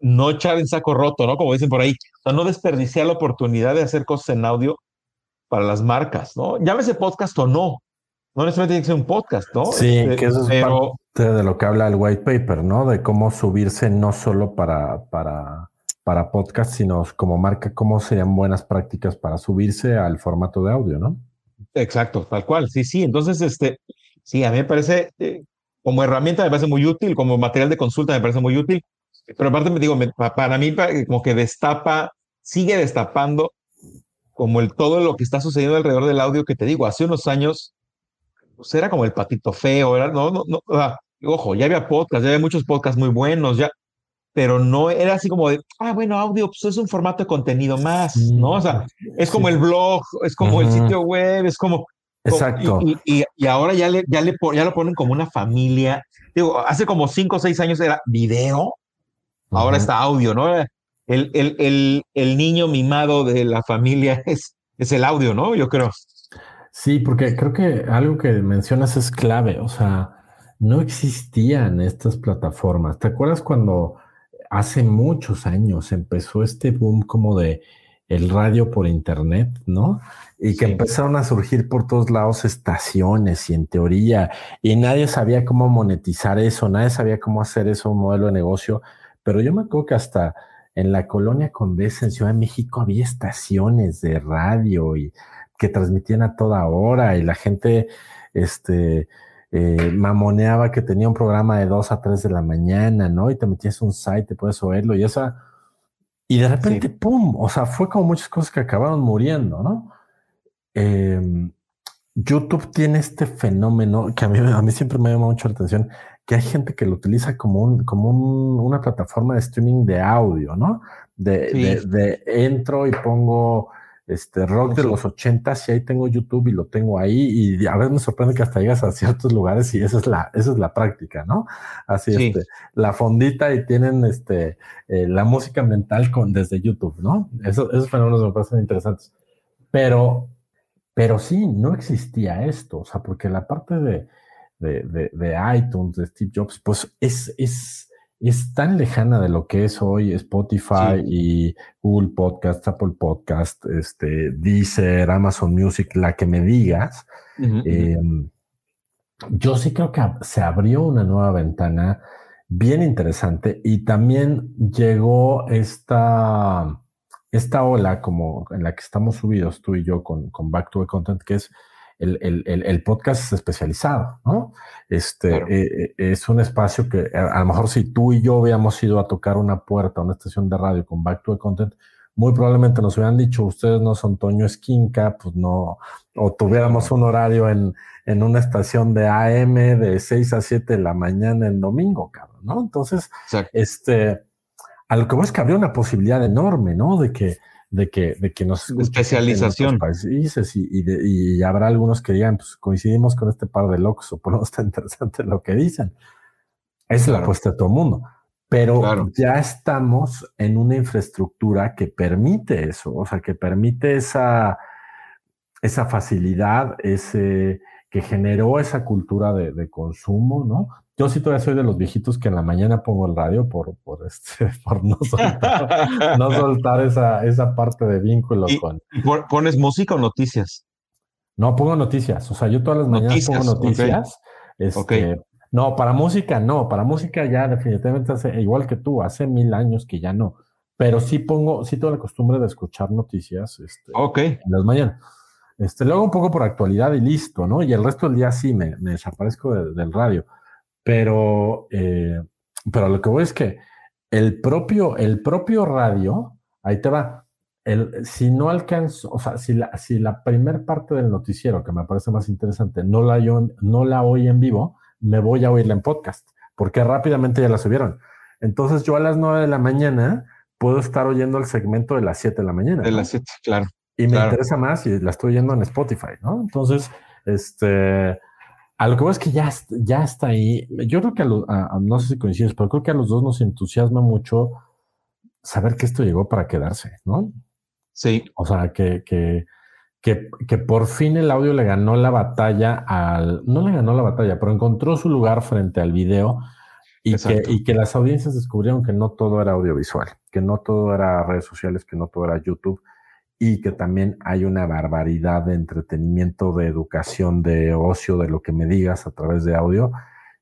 no echar en saco roto, ¿no? Como dicen por ahí. O sea, no desperdiciar la oportunidad de hacer cosas en audio para las marcas, ¿no? Llámese podcast o no. No necesariamente tiene que ser un podcast, ¿no? Sí, este, que eso es parte de lo que habla el white paper, ¿no? De cómo subirse no solo para, para para podcast, sino como marca cómo serían buenas prácticas para subirse al formato de audio, ¿no? Exacto, tal cual. Sí, sí. Entonces, este, sí, a mí me parece, eh, como herramienta me parece muy útil, como material de consulta me parece muy útil, pero aparte me digo, para mí como que destapa, sigue destapando como el todo lo que está sucediendo alrededor del audio que te digo, hace unos años, pues era como el patito feo, era, no, no, no, ojo, ya había podcasts, ya había muchos podcasts muy buenos, ya, pero no era así como de, ah, bueno, audio, pues es un formato de contenido más, ¿no? O sea, es como el blog, es como el sitio web, es como... Exacto. Y, y, ahora ya, le, ya, le, ya lo ponen como una familia. Digo, hace como cinco o seis años era video, ahora está audio, ¿no? El, el, el, el, niño mimado de la familia es, es el audio, ¿no? Yo creo. Sí, porque creo que algo que mencionas es clave, o sea, no existían estas plataformas. ¿Te acuerdas cuando hace muchos años empezó este boom como de el radio por internet, ¿no? Y que empezaron a surgir por todos lados estaciones y en teoría, y nadie sabía cómo monetizar eso, nadie sabía cómo hacer eso un modelo de negocio, pero yo me acuerdo que hasta en la colonia Condesa en Ciudad de México había estaciones de radio y que transmitían a toda hora y la gente, este, eh, mamoneaba que tenía un programa de 2 a 3 de la mañana, ¿no? Y te metías un site, te puedes oírlo y esa... Y de repente, ¡pum! O sea, fue como muchas cosas que acabaron muriendo, ¿no? Em, YouTube tiene este fenómeno que a mí, a mí siempre me llama mucho la atención, que hay gente que lo utiliza como, un, como una plataforma de streaming de audio, ¿no? de, de entro y pongo este rock de los ochentas y ahí tengo YouTube y lo tengo ahí y a veces me sorprende que hasta llegas a ciertos lugares y esa es la, esa es la práctica, ¿no? Así, este, la fondita y tienen este, eh, la música mental con, desde YouTube, ¿no? Eso, esos fenómenos me parecen interesantes. Pero, pero sí, no existía esto, o sea, porque la parte de, de, de, de iTunes, de Steve Jobs, pues es, es, es tan lejana de lo que es hoy Spotify y Google Podcast, Apple Podcast, este, Deezer, Amazon Music, la que me digas. Em, yo sí creo que se abrió una nueva ventana bien interesante y también llegó esta, esta ola como en la que estamos subidos tú y yo con, con Back to the Content, que es el, podcast es especializado, ¿no? Este eh, eh, es un espacio que a, lo mejor si tú y yo hubiéramos ido a tocar una puerta a una estación de radio con Back to the Content, muy probablemente nos hubieran dicho, ustedes no son Toño Esquinca, pues no, o tuviéramos un horario en, en una estación de AM de 6 a 7 de la mañana en domingo, cabrón, ¿no? Entonces, este, a lo que veo es que habría una posibilidad enorme, ¿no? De que de que, de que nos especialización países y, y, y, habrá algunos que digan, pues coincidimos con este par de locos, o por lo menos está interesante lo que dicen. Es la apuesta de todo el mundo. Pero ya estamos en una infraestructura que permite eso, o sea, que permite esa, esa facilidad, ese, que generó esa cultura de, de consumo, ¿no? Yo sí todavía soy de los viejitos que en la mañana pongo el radio por, por, este, por no soltar, no soltar esa, esa parte de vínculo con. ¿Pones música o noticias? No, pongo noticias. O sea, yo todas las mañanas pongo noticias. Este, No, para música no. Para música ya definitivamente hace, igual que tú, hace mil años que ya no. Pero sí pongo, sí tengo la costumbre de escuchar noticias este, en las mañanas. Este, luego un poco por actualidad y listo, ¿no? Y el resto del día sí me, me desaparezco del radio. Pero, eh, pero lo que voy es que el propio, el propio radio, ahí te va, el, si no alcanzo, o sea, si la, si la primer parte del noticiero, que me parece más interesante, no la, yo, no la oí en vivo, me voy a oírla en podcast, porque rápidamente ya la subieron. Entonces yo a las 9 de la mañana puedo estar oyendo el segmento de las 7 de la mañana. De las 7, claro. Y me interesa más y la estoy oyendo en Spotify, ¿no? Entonces, este, a lo que veo es que ya, ya está ahí. Yo creo que a, no sé si coincides, pero creo que a los dos nos entusiasma mucho saber que esto llegó para quedarse, ¿no? Sí. O sea, que, que, que, que, por fin el audio le ganó la batalla al, no le ganó la batalla, pero encontró su lugar frente al video y que, y que las audiencias descubrieron que no todo era audiovisual, que no todo era redes sociales, que no todo era YouTube y que también hay una barbaridad de entretenimiento, de educación, de ocio, de lo que me digas a través de audio,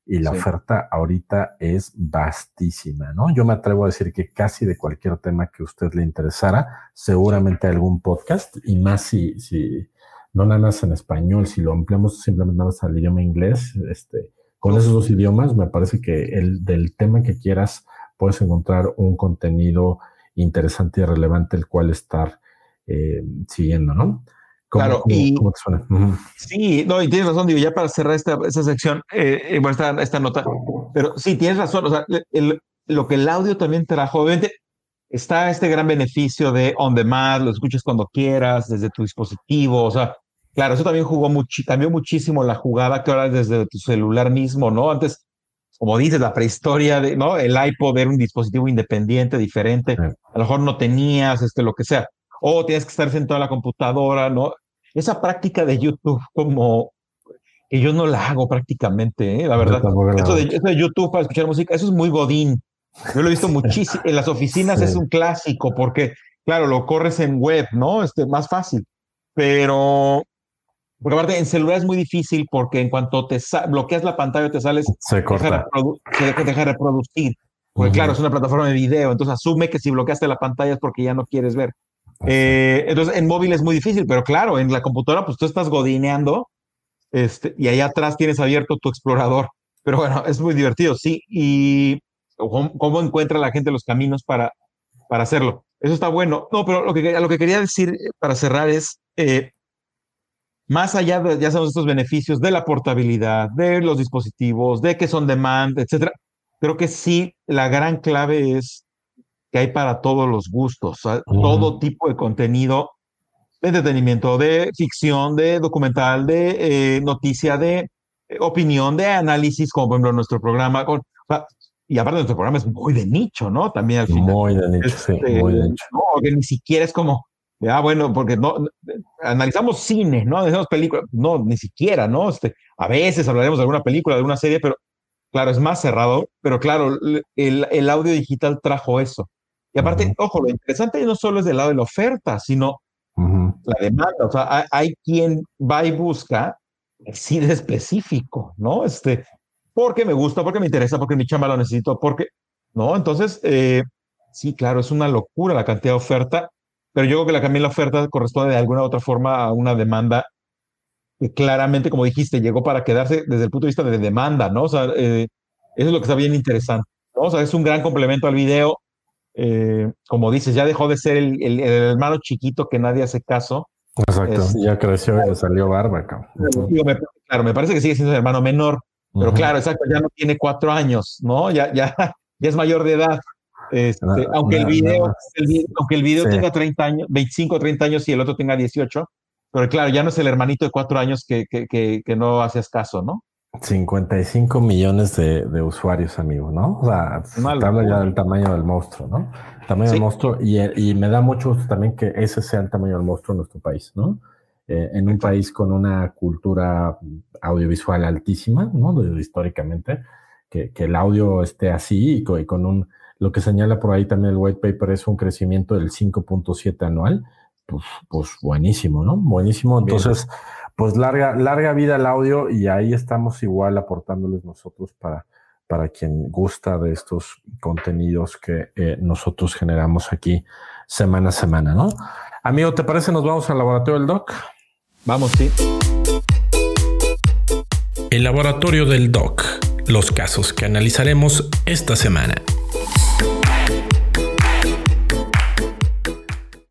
y la oferta ahorita es vastísima, ¿no? Yo me atrevo a decir que casi de cualquier tema que a usted le interesara, seguramente algún podcast y más si, si no nada más en español, si lo ampliamos simplemente nada más al idioma inglés, este, con esos dos idiomas, me parece que el del tema que quieras puedes encontrar un contenido interesante y relevante el cual estar eh, siguiendo, ¿no? claro, y sí, no, y tienes razón, digo, ya para cerrar esta, esta sección, eh, eh esta, esta, nota, pero sí, tienes razón, o sea, lo que el audio también trajo, obviamente está este gran beneficio de on demand, lo escuches cuando quieras, desde tu dispositivo, o sea, claro, eso también jugó mucho, cambió muchísimo la jugada que ahora desde tu celular mismo, ¿no? Antes, como dices, la prehistoria de, ¿no? El iPod era un dispositivo independiente, diferente, a lo mejor no tenías, este, lo que sea o tienes que estar sentado en la computadora, ¿no? Esa práctica de YouTube como que yo no la hago prácticamente, ¿eh? la verdad. Eso de, YouTube para escuchar música, eso es muy godín. Yo lo he visto muchísimo. En las oficinas es un clásico porque, claro, lo corres en web, ¿no? Este, más fácil. Pero, porque aparte en celular es muy difícil porque en cuanto te bloqueas la pantalla te sales, se corta. Deja, deja de reproducir. Porque, claro, es una plataforma de video. Entonces asume que si bloqueaste la pantalla es porque ya no quieres ver. Eh, entonces, en móvil es muy difícil, pero claro, en la computadora, pues tú estás godineando este, y ahí atrás tienes abierto tu explorador. Pero bueno, es muy divertido, sí. Y cómo, encuentra la gente los caminos para, para hacerlo. Eso está bueno. No, pero lo que, lo que quería decir eh, para cerrar es, eh, más allá de, ya sabemos, estos beneficios de la portabilidad, de los dispositivos, de que son demand, etcétera, creo que sí, la gran clave es que hay para todos los gustos, todo tipo de contenido de entretenimiento, de ficción, de documental, de eh, noticia, de eh, opinión, de análisis, como por ejemplo nuestro programa. y aparte nuestro programa es muy de nicho, ¿no? También al final. Muy de nicho, sí, este, muy de nicho. No, que ni siquiera es como, ah, bueno, porque no, analizamos cine, ¿no? Analizamos películas, no, ni siquiera, ¿no? Este, a veces hablaremos de alguna película, de alguna serie, pero claro, es más cerrado, pero claro, el, el audio digital trajo eso. Y aparte, ojo, lo interesante no solo es del lado de la oferta, sino la demanda. O sea, hay, quien va y busca así de específico, ¿no? Este, porque me gusta, porque me interesa, porque mi chamba lo necesito, porque, ¿no? Entonces, eh, sí, claro, es una locura la cantidad de oferta, pero yo creo que la, también la oferta corresponde de alguna u otra forma a una demanda que claramente, como dijiste, llegó para quedarse desde el punto de vista de demanda, ¿no? O sea, eh, eso es lo que está bien interesante, ¿no? O sea, es un gran complemento al video, eh, como dices, ya dejó de ser el, hermano chiquito que nadie hace caso. Exacto, ya creció y le salió barba. claro, me parece que sigue siendo el hermano menor, pero claro, exacto, ya no tiene cuatro años, ¿no? Ya, ya, ya es mayor de edad. Este, aunque, el video, aunque el video tenga 30 años, 25 o 30 años y el otro tenga 18, pero claro, ya no es el hermanito de cuatro años que, que, que, que no hacías caso, ¿no? 55 millones de, usuarios, amigo, ¿no? O sea, habla ya del tamaño del monstruo, ¿no? tamaño del monstruo y, me da mucho gusto también que ese sea el tamaño del monstruo en nuestro país, ¿no? Eh, en un país con una cultura audiovisual altísima, ¿no? históricamente, que, el audio esté así y con, un, lo que señala por ahí también el white paper es un crecimiento del 5.7 anual, pues, pues buenísimo, ¿no? Buenísimo. Entonces, pues larga, larga vida al audio y ahí estamos igual aportándoles nosotros para, para quien gusta de estos contenidos que eh, nosotros generamos aquí semana a semana, ¿no? Amigo, ¿te parece? Nos vamos al laboratorio del Doc. Vamos, sí. El laboratorio del Doc. Los casos que analizaremos esta semana.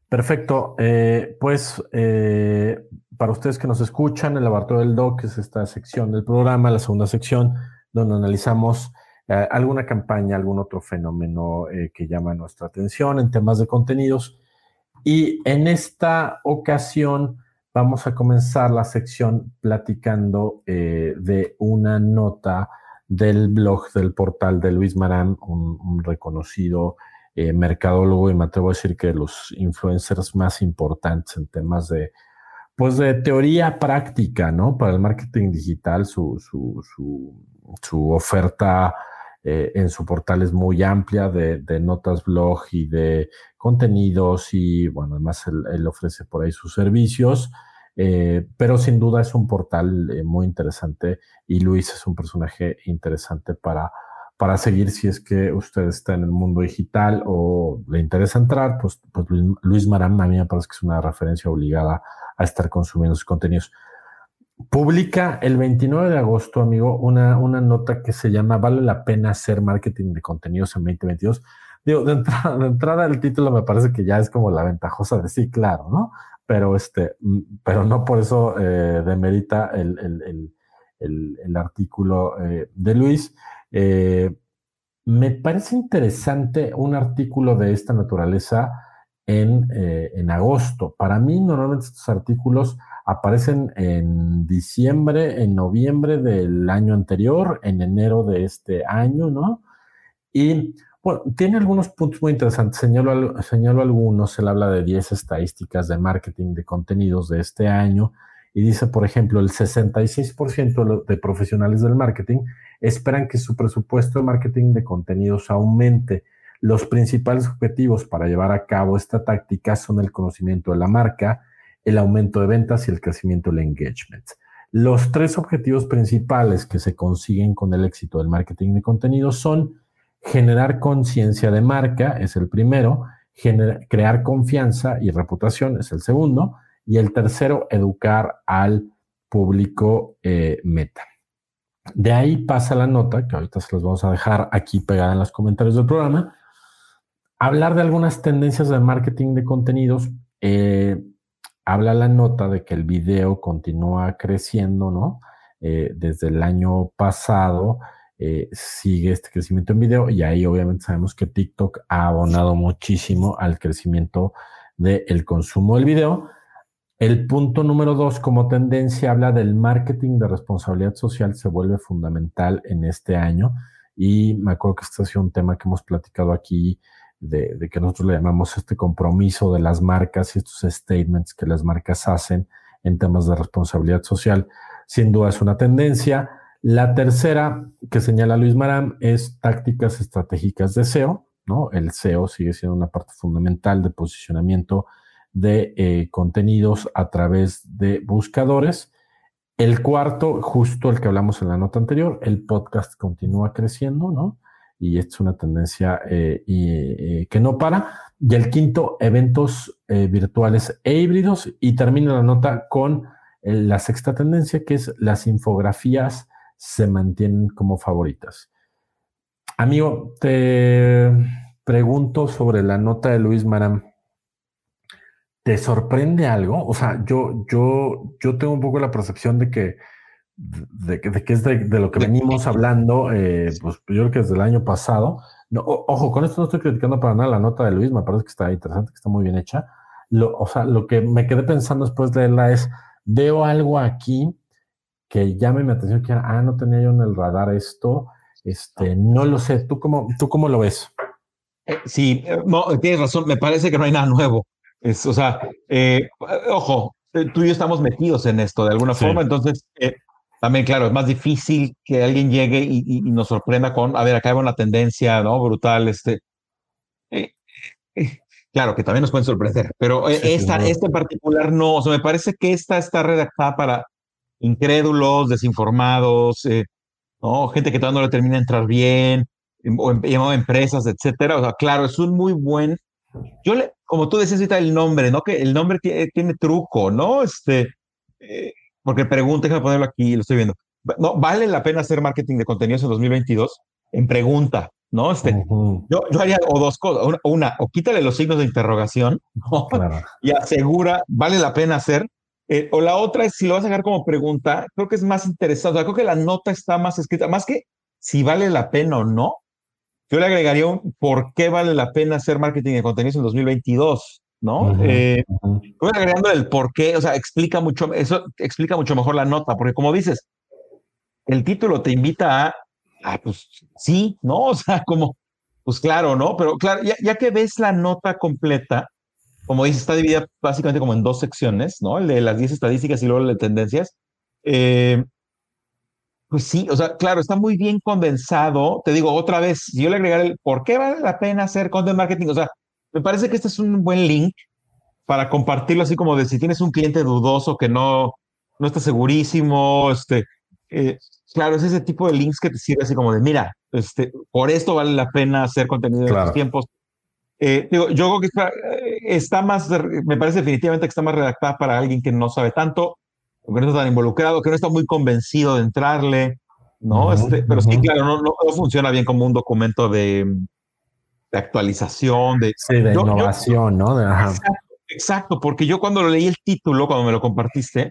Perfecto. Eh, pues eh, para ustedes que nos escuchan, el laboratorio del DOC es esta sección del programa, la segunda sección, donde analizamos eh, alguna campaña, algún otro fenómeno eh, que llama nuestra atención en temas de contenidos. Y en esta ocasión vamos a comenzar la sección platicando eh, de una nota del blog del portal de Luis Marán, un, un reconocido mercadólogo y me atrevo a decir que los influencers más importantes en temas de pues de teoría práctica, ¿no? Para el marketing digital, su, su, su, oferta eh, en su portal es muy amplia de, notas blog y de contenidos y, bueno, además él, ofrece por ahí sus servicios. Eh, pero sin duda es un portal eh, muy interesante y Luis es un personaje interesante para, para seguir si es que usted está en el mundo digital o le interesa entrar, pues, pues Luis Maram a mí me parece que es una referencia obligada a estar consumiendo sus contenidos. Publica el 29 de agosto, amigo, una, una nota que se llama ¿Vale la pena hacer marketing de contenidos en 2022? Digo, de entrada, de entrada el título me parece que ya es como la ventajosa de sí, claro, ¿no? pero, este, mm, pero no por eso eh, demerita el, artículo eh, de Luis. Eh, me parece interesante un artículo de esta naturaleza en, en agosto. Para mí, normalmente estos artículos aparecen en diciembre, en noviembre del año anterior, en enero de este año, ¿no? Y bueno, tiene algunos puntos muy interesantes. Señalo, señalo algunos. Él habla de 10 estadísticas de marketing de contenidos de este año y dice, por ejemplo, el 66% de profesionales del marketing esperan que su presupuesto de marketing de contenidos aumente. Los principales objetivos para llevar a cabo esta táctica son el conocimiento de la marca, el aumento de ventas y el crecimiento del engagement. Los tres objetivos principales que se consiguen con el éxito del marketing de contenidos son Generar conciencia de marca es el primero, crear confianza y reputación es el segundo, y el tercero, educar al público eh, meta. De ahí pasa la nota, que ahorita se los vamos a dejar aquí pegada en los comentarios del programa, hablar de algunas tendencias de marketing de contenidos. Eh, habla la nota de que el video continúa creciendo, ¿no? Eh, desde el año pasado sigue este crecimiento en video y ahí obviamente sabemos que TikTok ha abonado muchísimo al crecimiento del consumo del video. El punto número dos, como tendencia, habla del marketing de responsabilidad social, se vuelve fundamental en este año y me acuerdo que este ha sido un tema que hemos platicado aquí de, que nosotros le llamamos este compromiso de las marcas y estos statements que las marcas hacen en temas de responsabilidad social. Sin duda es una tendencia. La tercera que señala Luis Maram es tácticas estratégicas de SEO, ¿no? El SEO sigue siendo una parte fundamental de posicionamiento de eh, contenidos a través de buscadores. El cuarto, justo el que hablamos en la nota anterior, el podcast continúa creciendo, ¿no? Y es una tendencia eh, eh, que no para. Y el quinto, eventos virtuales e híbridos. Y termina la nota con la sexta tendencia, que es las infografías se mantienen como favoritas. Amigo, te pregunto sobre la nota de Luis Maram. ¿Te sorprende algo? O sea, yo, yo, yo tengo un poco la percepción de que, de, que es de, lo que venimos hablando, eh, pues yo creo que desde el año pasado. No, ojo, con esto no estoy criticando para nada la nota de Luis, me parece que está interesante, que está muy bien hecha. Lo, o sea, lo que me quedé pensando después de leerla es, veo algo aquí que llame mi atención, que ah, no tenía yo en el radar esto, este, no lo sé, ¿tú cómo, tú cómo lo ves? Eh, sí, eh, tienes razón, me parece que no hay nada nuevo. Es, o sea, eh, ojo, tú y yo estamos metidos en esto de alguna forma, entonces también, claro, es más difícil que alguien llegue y, nos sorprenda con, a ver, acá hay una tendencia, ¿no? Brutal, este. claro, que también nos pueden sorprender, pero esta, esta en particular no, o sea, me parece que esta está redactada para incrédulos, desinformados, eh, ¿no? gente que todavía no le termina de entrar bien, em, o llamado em, empresas, etcétera. O sea, claro, es un muy buen. Yo le, como tú decías ahorita el nombre, ¿no? Que el nombre tiene, truco, ¿no? Este, eh, porque pregunta, déjame ponerlo aquí, lo estoy viendo. No, vale la pena hacer marketing de contenidos en 2022 en pregunta, ¿no? Este, yo, yo, haría o dos cosas, una, o quítale los signos de interrogación ¿no? y asegura, vale la pena hacer, eh, o la otra es, si lo vas a dejar como pregunta, creo que es más interesante. creo que la nota está más escrita, más que si vale la pena o no. Yo le agregaría un por qué vale la pena hacer marketing de contenidos en 2022, ¿no? Eh, voy agregando el por qué, o sea, explica mucho, eso explica mucho mejor la nota, porque como dices, el título te invita a, ah, pues sí, ¿no? O sea, como, pues claro, ¿no? Pero claro, ya, ya que ves la nota completa, como dice, está dividida básicamente como en dos secciones, ¿no? El de las 10 estadísticas y luego el de tendencias. Eh, pues sí, o sea, claro, está muy bien condensado. Te digo otra vez, si yo le agregara el por qué vale la pena hacer content marketing, o sea, me parece que este es un buen link para compartirlo así como de si tienes un cliente dudoso que no, no está segurísimo, este, eh, claro, es ese tipo de links que te sirve así como de, mira, este, por esto vale la pena hacer contenido de estos tiempos. Eh, digo, yo creo que está, eh, está, más, me parece definitivamente que está más redactada para alguien que no sabe tanto, que no está tan involucrado, que no está muy convencido de entrarle, ¿no? este, pero sí, claro, no, no, funciona bien como un documento de, de actualización, de, sí, de innovación, ¿no? exacto, porque yo cuando leí el título, cuando me lo compartiste,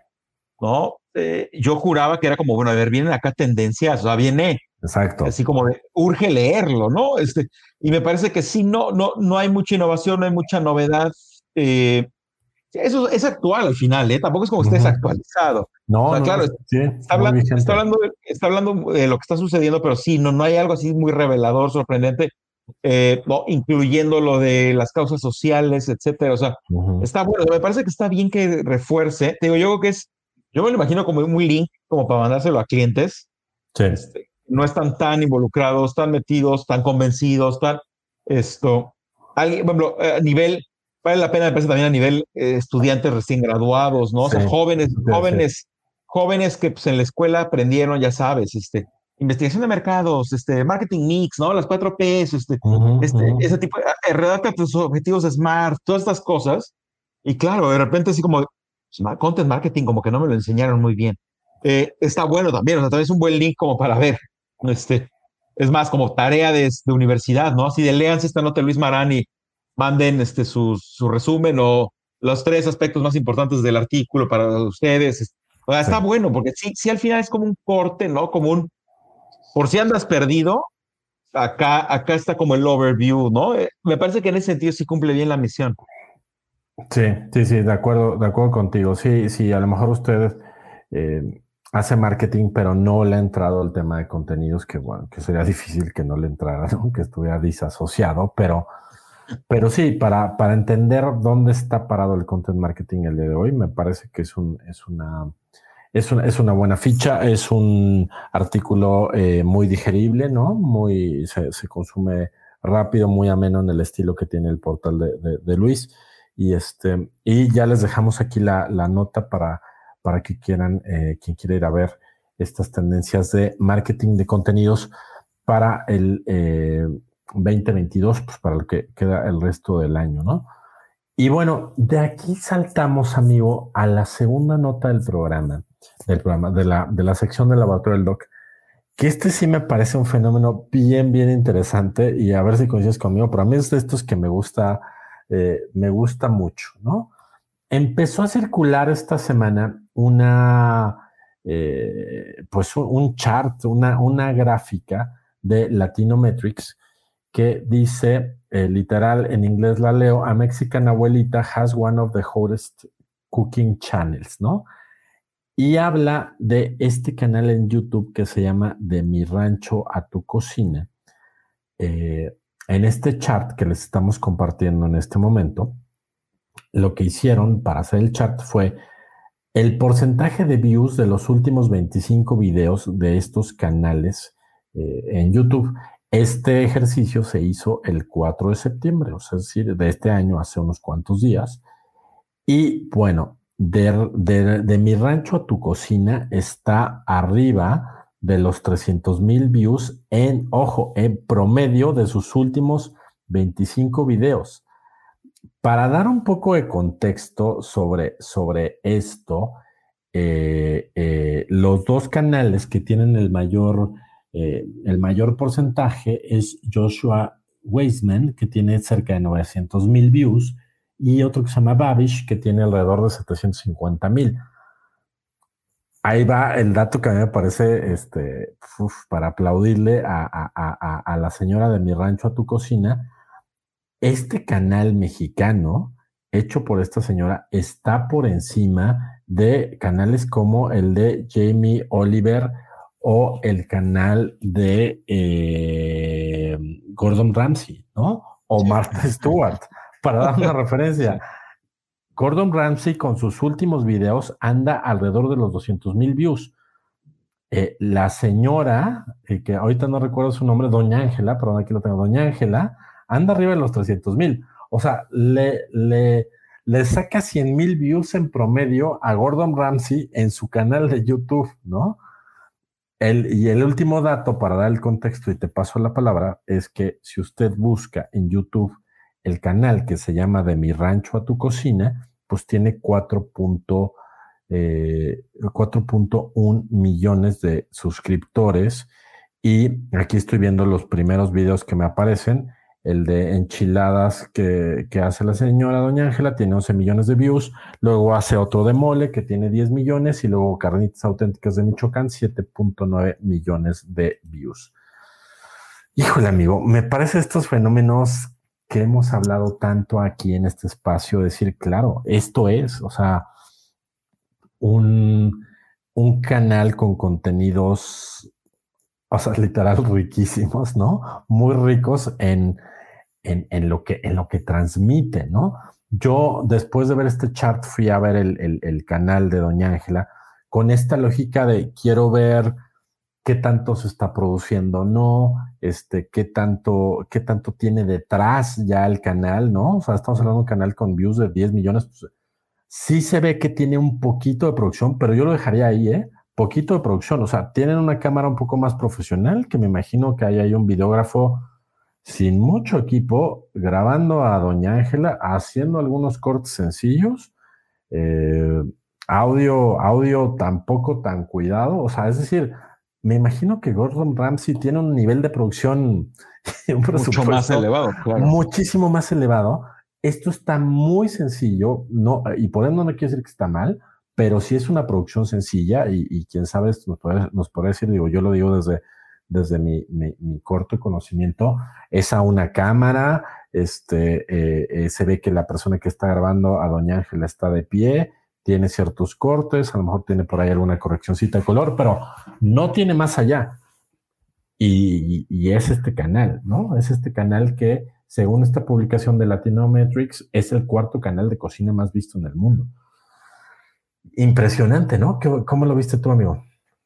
¿no? Eh, yo juraba que era como, bueno, a ver, vienen acá tendencias, o sea, viene. Exacto. Así como de, urge leerlo, ¿no? Este, y me parece que sí, no, no, no hay mucha innovación, no hay mucha novedad. Eh, eso es actual al final, ¿eh? Tampoco es como que estés actualizado. No, claro, está, hablando, está, hablando, está, hablando, de lo que está sucediendo, pero sí, no, no hay algo así muy revelador, sorprendente, eh, incluyendo lo de las causas sociales, etcétera. O sea, está bueno. Me parece que está bien que refuerce. Te digo, yo creo que es yo me lo imagino como un link, como para mandárselo a clientes. Sí. Este, no están tan involucrados, tan metidos, tan convencidos, tan esto. Alguien, por ejemplo, a nivel, vale la pena, me parece también a nivel eh, estudiantes recién graduados, ¿no? O sea, jóvenes, jóvenes, jóvenes que pues, en la escuela aprendieron, ya sabes, este, investigación de mercados, este, marketing mix, ¿no? Las cuatro P's, este, este ese tipo, eh, redacta tus objetivos SMART, todas estas cosas. Y claro, de repente así como, content marketing como que no me lo enseñaron muy bien. Eh, está bueno también, o sea, también es un buen link como para ver. Este, es más, como tarea de, de universidad, ¿no? Así de leanse esta nota de Luis Marani, manden este, su, su resumen o los tres aspectos más importantes del artículo para ustedes. O sea, está bueno, porque sí, sí al final es como un corte, ¿no? Como un, por si andas perdido, acá, acá está como el overview, ¿no? Eh, me parece que en ese sentido sí cumple bien la misión. Sí, sí, sí, de acuerdo, de acuerdo contigo. Sí, sí, a lo mejor ustedes eh, hace marketing, pero no le ha entrado el tema de contenidos, que bueno, que sería difícil que no le entrara, ¿no? que estuviera disasociado, pero, pero sí, para, para entender dónde está parado el content marketing el día de hoy, me parece que es un, es una, es una, es una buena ficha, es un artículo eh, muy digerible, ¿no? Muy, se, se, consume rápido, muy ameno en el estilo que tiene el portal de, de, Luis. Y, este, y ya les dejamos aquí la, la nota para, para que quieran, eh, quien quiera ir a ver estas tendencias de marketing de contenidos para el 2022, eh, pues para lo que queda el resto del año, ¿no? Y bueno, de aquí saltamos, amigo, a la segunda nota del programa, del programa, de la, de la sección del laboratorio del doc, que este sí me parece un fenómeno bien, bien interesante y a ver si coincides conmigo, pero a mí es de estos que me gusta eh, me gusta mucho, ¿no? Empezó a circular esta semana una, eh, pues un, chart, una, una gráfica de Latinometrics que dice, eh, literal, en inglés la leo, a Mexican abuelita has one of the hottest cooking channels, ¿no? Y habla de este canal en YouTube que se llama De mi rancho a tu cocina. Eh, en este chart que les estamos compartiendo en este momento, lo que hicieron para hacer el chart fue el porcentaje de views de los últimos 25 videos de estos canales eh, en YouTube. Este ejercicio se hizo el 4 de septiembre, o sea, es decir, de este año, hace unos cuantos días. Y bueno, de, mi rancho a tu cocina está arriba de los 300 mil views en, ojo, en promedio de sus últimos 25 videos. Para dar un poco de contexto sobre, sobre esto, eh, eh, los dos canales que tienen el mayor, eh, el mayor porcentaje es Joshua Weisman, que tiene cerca de 900 mil views, y otro que se llama Babish, que tiene alrededor de 750 mil ahí va el dato que a mí me parece este, para aplaudirle a, la señora de mi rancho a tu cocina. Este canal mexicano, hecho por esta señora, está por encima de canales como el de Jamie Oliver o el canal de eh, Gordon Ramsay, ¿no? O Martha Stewart, para dar una referencia. Gordon Ramsay con sus últimos videos anda alrededor de los 200 mil views. Eh, la señora, eh, que ahorita no recuerdo su nombre, Doña Ángela, perdón, aquí lo tengo, Doña Ángela, anda arriba de los 300 mil. O sea, le, le, le saca 100 mil views en promedio a Gordon Ramsay en su canal de YouTube, ¿no? El, y el último dato para dar el contexto y te paso la palabra es que si usted busca en YouTube el canal que se llama De mi rancho a tu cocina, pues tiene 4.1 eh, millones de suscriptores. Y aquí estoy viendo los primeros videos que me aparecen el de enchiladas que, hace la señora Doña Ángela tiene 11 millones de views, luego hace otro de mole que tiene 10 millones y luego carnitas auténticas de Michoacán 7.9 millones de views. Híjole amigo, me parece estos fenómenos que hemos hablado tanto aquí en este espacio, decir, claro, esto es, o sea, un, un canal con contenidos, o sea, literal riquísimos, ¿no? Muy ricos en en, lo que, en lo que transmite, ¿no? Yo, después de ver este chart, fui a ver el, canal de Doña Ángela con esta lógica de quiero ver qué tanto se está produciendo, no, este, qué tanto, qué tanto tiene detrás ya el canal, ¿no? O sea, estamos hablando de un canal con views de 10 millones, pues, sí se ve que tiene un poquito de producción, pero yo lo dejaría ahí, ¿eh? Poquito de producción, o sea, tienen una cámara un poco más profesional, que me imagino que hay ahí un videógrafo sin mucho equipo, grabando a Doña Ángela, haciendo algunos cortes sencillos, eh, audio, audio tampoco tan cuidado, o sea, es decir, me imagino que Gordon Ramsay tiene un nivel de producción, un mucho más elevado, muchísimo más elevado. Esto está muy sencillo, no, y por eso no quiero decir que está mal, pero sí es una producción sencilla y, quién sabe, nos puede, nos puede decir, digo, yo lo digo desde desde mi, corto conocimiento, es a una cámara, este, eh, eh, se ve que la persona que está grabando a Doña Ángela está de pie, tiene ciertos cortes, a lo mejor tiene por ahí alguna correccióncita de color, pero no tiene más allá. Y, es este canal, ¿no? Es este canal que, según esta publicación de Latinometrics, es el cuarto canal de cocina más visto en el mundo. Impresionante, ¿no? ¿Cómo lo viste tú, amigo?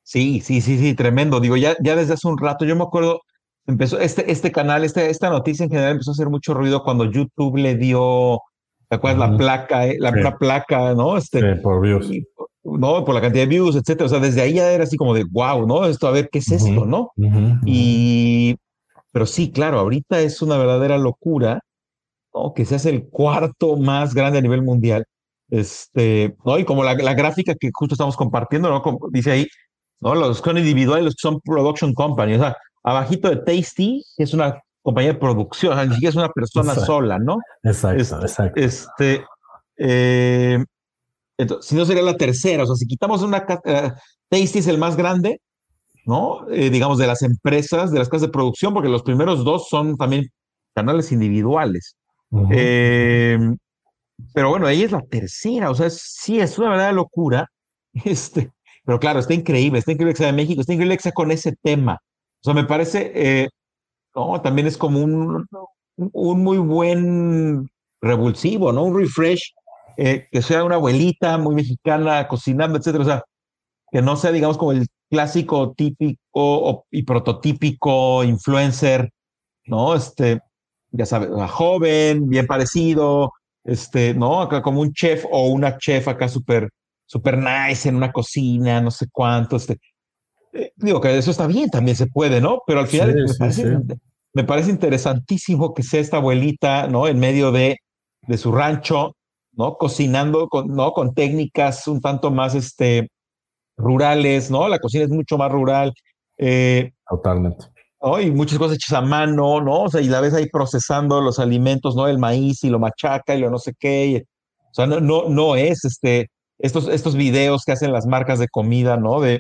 Sí, sí, sí, sí, tremendo. Digo, ya, ya desde hace un rato, yo me acuerdo, empezó este, este canal, este, esta noticia en general empezó a hacer mucho ruido cuando YouTube le dio, ¿te acuerdas? La placa, eh? la, placa, ¿no? Este, sí, por views. no, por la cantidad de views, etcétera. O sea, desde ahí ya era así como de, wow, ¿no? Esto, a ver, ¿qué es esto, no? y, pero sí, claro, ahorita es una verdadera locura, ¿no? Que se hace el cuarto más grande a nivel mundial. Este, ¿no? Y como la, la gráfica que justo estamos compartiendo, ¿no? Como dice ahí, ¿no? Los que son individuales, los que son production company, o sea, abajito de Tasty, que es una compañía de producción, o sea, ni siquiera es una persona sola, ¿no? Exacto, este, exacto. Este, eh, entonces, si no sería la tercera, o sea, si quitamos una, uh, Tasty es el más grande, ¿no? Eh, digamos, de las empresas, de las casas de producción, porque los primeros dos son también canales individuales. Em, pero bueno, ella es la tercera, o sea, sí, es una verdadera locura. Este, pero claro, está increíble, está increíble que sea de México, está increíble que sea con ese tema. O sea, me parece, eh, no, también es como un, un muy buen revulsivo, ¿no? Un refresh, eh, que sea una abuelita muy mexicana cocinando, etcétera. O sea, que no sea, digamos, como el clásico típico y prototípico influencer, ¿no? Este, ya sabes, joven, bien parecido, este, ¿no? Acá como un chef o una chef acá súper super nice en una cocina, no sé cuánto. Este, eh, digo que eso está bien, también se puede, ¿no? Pero al final me, parece, interesantísimo que sea esta abuelita, ¿no? En medio de, de su rancho, ¿no? Cocinando con, ¿no? Con técnicas un tanto más, este, rurales, ¿no? La cocina es mucho más rural. Eh, Totalmente. ¿no? Y muchas cosas hechas a mano, ¿no? O sea, y la ves ahí procesando los alimentos, ¿no? El maíz y lo machaca y lo no sé qué. o sea, no, no, no es este estos, estos videos que hacen las marcas de comida, ¿no? De,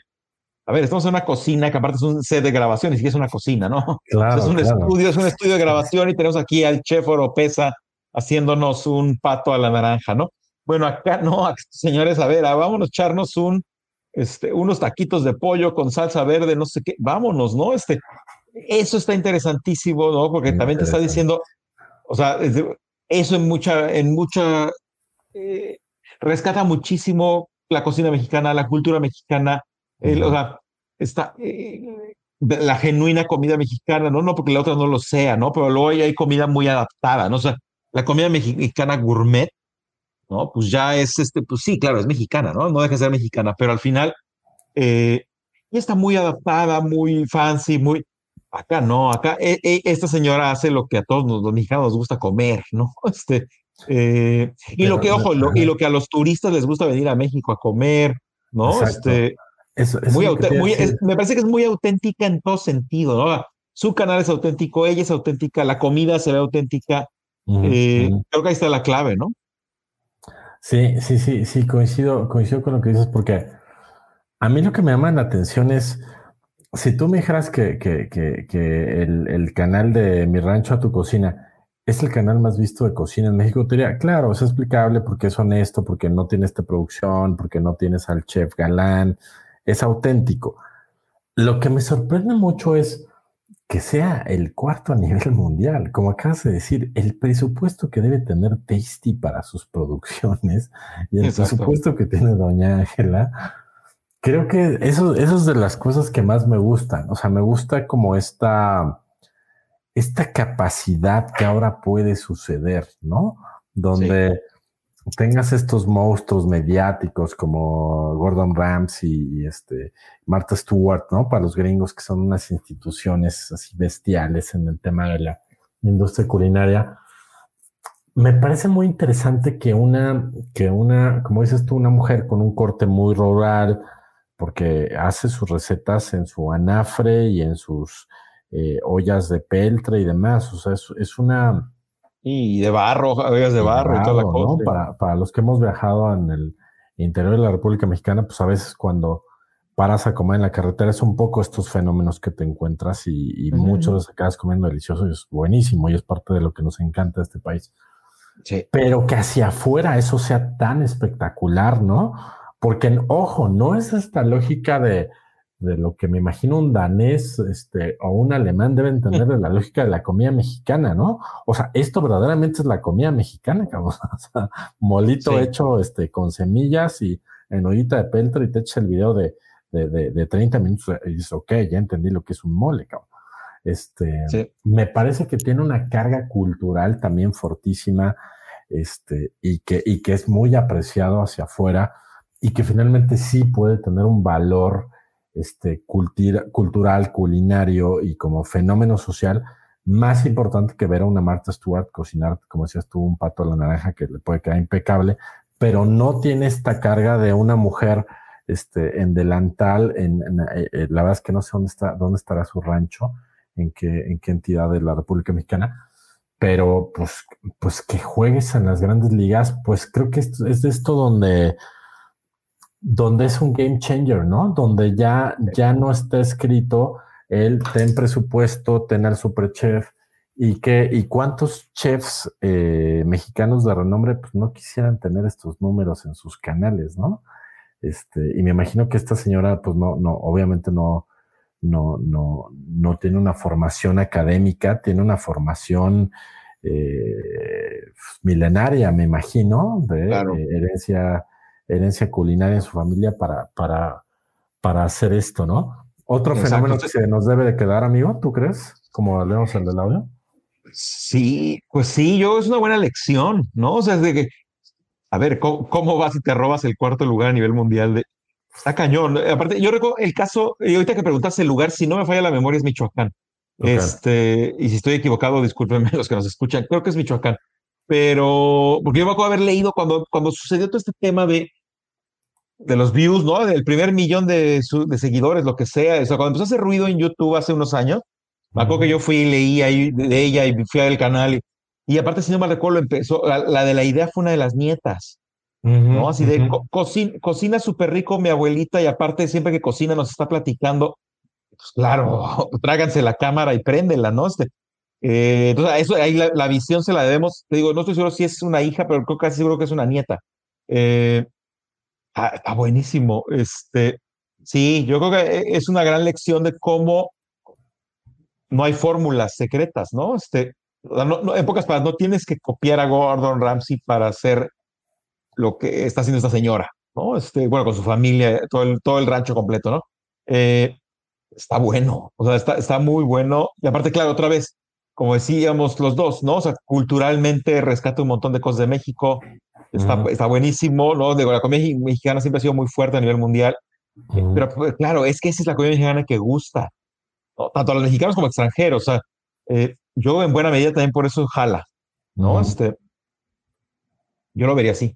a ver, estamos en una cocina que aparte es un set de grabación, y sí es una cocina, ¿no? Claro, es un estudio, es un estudio de grabación y tenemos aquí al chef Oropesa haciéndonos un pato a la naranja, ¿no? Bueno, acá no, señores, a ver, ah, vámonos a echarnos un, este, unos taquitos de pollo con salsa verde, no sé qué, vámonos, ¿no? Este, eso está interesantísimo, ¿no? Porque también te está diciendo, o sea, eso en mucha, en mucha, eh, rescata muchísimo la cocina mexicana, la cultura mexicana, o sea, está eh, la genuina comida mexicana, ¿no? No porque la otra no lo sea, ¿no? Pero luego hay comida muy adaptada, ¿no? O sea, la comida mexicana gourmet, ¿no? Pues ya es, este, pues sí, claro, es mexicana, ¿no? No deja de ser mexicana, pero al final eh, está muy adaptada, muy fancy, muy... Acá no, acá eh, eh, esta señora hace lo que a todos los, mexicanos nos gusta comer, ¿no? Este, eh, y lo que, ojo, y lo que a los turistas les gusta venir a México a comer, ¿no? Este, muy me parece que es muy auténtica en todo sentido, ¿no? Su canal es auténtico, ella es auténtica, la comida se ve auténtica. Eh, creo que ahí está la clave, ¿no? Sí, sí, sí, sí, coincido, coincido con lo que dices, porque a mí lo que me llama la atención es, si tú me dijeras que, que, que, el, el, canal de Mi Rancho a tu Cocina es el canal más visto de cocina en México, te diría, claro, es explicable porque es honesto, porque no tiene esta producción, porque no tienes al chef galán, es auténtico. Lo que me sorprende mucho es que sea el cuarto a nivel mundial. Como acabas de decir, el presupuesto que debe tener Tasty para sus producciones y el presupuesto que tiene Doña Ángela, creo que eso, eso es de las cosas que más me gustan. O sea, me gusta como esta, esta capacidad que ahora puede suceder, ¿no? Donde tengas estos monstruos mediáticos como Gordon Ramsay y este Martha Stewart, ¿no? Para los gringos que son unas instituciones así bestiales en el tema de la industria culinaria. Me parece muy interesante que una, que una, como dices tú, una mujer con un corte muy rural, porque hace sus recetas en su anafre y en sus eh, ollas de peltre y demás. O sea, es una, y de barro, ollas de barro, y toda la cosa. Para, para, los que hemos viajado en el interior de la República Mexicana, pues a veces cuando paras a comer en la carretera es un poco estos fenómenos que te encuentras y, y muchos veces acabas comiendo delicioso y es buenísimo y es parte de lo que nos encanta de este país. Sí. Pero que hacia afuera eso sea tan espectacular, ¿no? Porque, ojo, no es esta lógica de, de lo que me imagino un danés este, o un alemán debe entender de la lógica de la comida mexicana, ¿no? O sea, esto verdaderamente es la comida mexicana, cabrón. O sea, molito hecho este, con semillas y en ollita de peltre y te echas el video de, de, de, de, 30 minutos y dices, ok, ya entendí lo que es un mole, cabrón. Este, me parece que tiene una carga cultural también fortísima, este, y que, y que es muy apreciado hacia afuera y que finalmente sí puede tener un valor este, cultural, culinario y como fenómeno social más importante que ver a una Martha Stewart cocinar, como decías tú, un pato a la naranja que le puede quedar impecable, pero no tiene esta carga de una mujer este, en delantal, en, eh, eh, la verdad es que no sé dónde, está, dónde estará su rancho, en qué, en qué entidad de la República Mexicana, pero pues, pues que juegues en las grandes ligas, pues creo que es, es de esto donde donde es un game changer, ¿no? Donde ya, ya no está escrito el ten presupuesto, ten al super chef y que, y cuántos chefs eh, mexicanos de renombre pues no quisieran tener estos números en sus canales, ¿no? Este, y me imagino que esta señora, pues no, no, obviamente no, no, no, no tiene una formación académica, tiene una formación eh, milenaria, me imagino, de herencia herencia culinaria en su familia para, para, para hacer esto, ¿no? Otro fenómeno que se nos debe de quedar, amigo, ¿tú crees? Como leemos el del audio. Sí, pues sí, yo es una buena lección, ¿no? O sea, es de que, a ver, ¿cómo, vas y te robas el cuarto lugar a nivel mundial de... Está cañón. Aparte, yo recuerdo el caso, y ahorita que preguntaste el lugar, si no me falla la memoria, es Michoacán. Este, y si estoy equivocado, discúlpenme los que nos escuchan, creo que es Michoacán. Pero, porque yo me acuerdo haber leído cuando, cuando sucedió todo este tema de de los views, ¿no? Del primer millón de, de seguidores, lo que sea. O sea, cuando empezó a hacer ruido en YouTube hace unos años, me acuerdo que yo fui y leí ahí de ella y fui al canal. Y, aparte, si no me recuerdo, empezó, la, de la idea fue una de las nietas. ¿no? Así de cocina, cocina súper rico mi abuelita y aparte siempre que cocina nos está platicando, pues claro, tráganse la cámara y préndela, ¿no? Este, eh, entonces, eso, ahí la, visión se la debemos, te digo, no estoy seguro si es una hija, pero creo casi seguro que es una nieta. Eh, Está buenísimo. Este, sí, yo creo que e, es una gran lección de cómo no hay fórmulas secretas, ¿no? Este, en pocas palabras, no tienes que copiar a Gordon Ramsay para hacer lo que está haciendo esta señora, ¿no? Este, bueno, con su familia, todo el, todo el rancho completo, ¿no? Eh, está bueno, o sea, está, está muy bueno. Y aparte, claro, otra vez, como decíamos los dos, ¿no? O sea, culturalmente rescata un montón de cosas de México, Está, está buenísimo, ¿no? Digo, la comida mexicana siempre ha sido muy fuerte a nivel mundial. Pero pues, claro, es que esa es la comida mexicana que gusta, tanto a los mexicanos como a extranjeros. O sea, eh, yo en buena medida también por eso jala, ¿no? Este, yo lo vería así.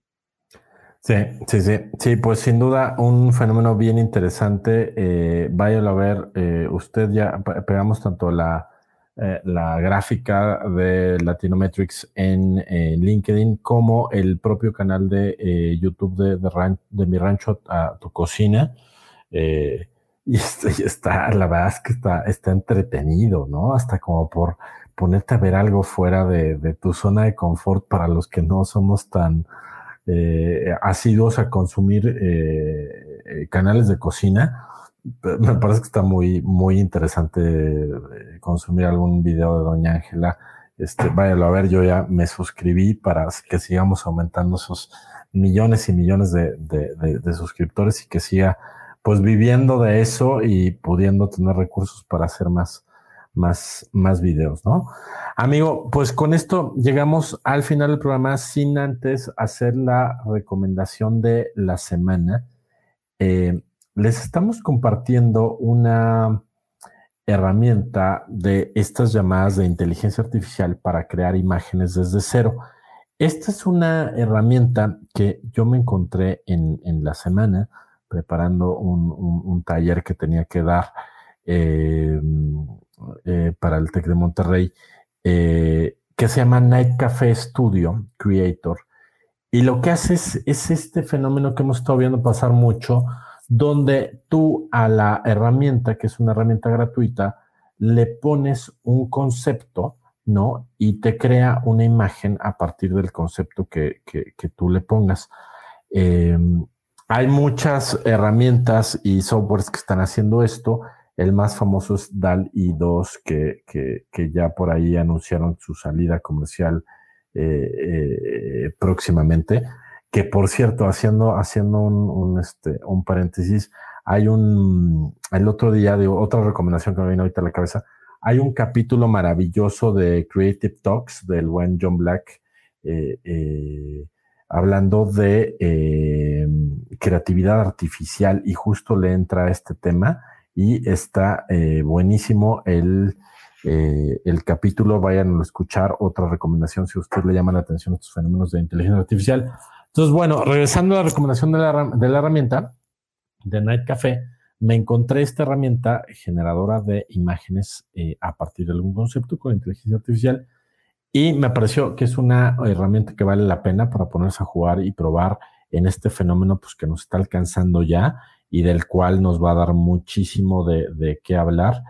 Sí, sí, sí. Sí, pues sin duda un fenómeno bien interesante. Eh, váyalo a ver. Eh, usted ya pegamos tanto la, eh, la gráfica de Latinometrics en LinkedIn como el propio canal de YouTube de, Mi Rancho a Tu Cocina. y está, la verdad es que está, está entretenido, ¿no? Hasta como por ponerte a ver algo fuera de, de tu zona de confort para los que no somos tan eh, asiduos a consumir eh, eh, canales de cocina, me parece que está muy, muy interesante eh, consumir algún video de Doña Ángela. Este, váyalo a ver, yo ya me suscribí para que sigamos aumentando esos millones y millones de, de, suscriptores y que siga pues viviendo de eso y pudiendo tener recursos para hacer más, más, más videos, ¿no? Amigo, pues con esto llegamos al final del programa sin antes hacer la recomendación de la semana. Eh, les estamos compartiendo una herramienta de estas llamadas de inteligencia artificial para crear imágenes desde cero. Esta es una herramienta que yo me encontré en, la semana preparando un, taller que tenía que dar eh, eh, para el TEC de Monterrey, eh, que se llama Night Café Studio Creator. Y lo que hace es este fenómeno que hemos estado viendo pasar mucho, donde tú a la herramienta, que es una herramienta gratuita, le pones un concepto, ¿no? Y te crea una imagen a partir del concepto que, que, tú le pongas. Eh, hay muchas herramientas y softwares que están haciendo esto el más famoso es DAL-I 2, que, que, que, ya por ahí anunciaron su salida comercial eh, eh, próximamente. Que por cierto, haciendo, haciendo un, este, un paréntesis, hay un, el otro día, digo, otra recomendación que me viene ahorita a la cabeza, hay un capítulo maravilloso de Creative Talks del buen John Black, eh, eh, hablando de eh, creatividad artificial y justo le entra este tema y está buenísimo el, el capítulo. Vayan a escuchar. Otra recomendación si a usted le llama la atención estos fenómenos de inteligencia artificial. Entonces, bueno, regresando a la recomendación de la, de la herramienta de Night Café, me encontré esta herramienta generadora de imágenes eh, a partir de algún concepto con inteligencia artificial y me pareció que es una herramienta que vale la pena para ponerse a jugar y probar en este fenómeno pues, que nos está alcanzando ya y del cual nos va a dar muchísimo de, de qué hablar.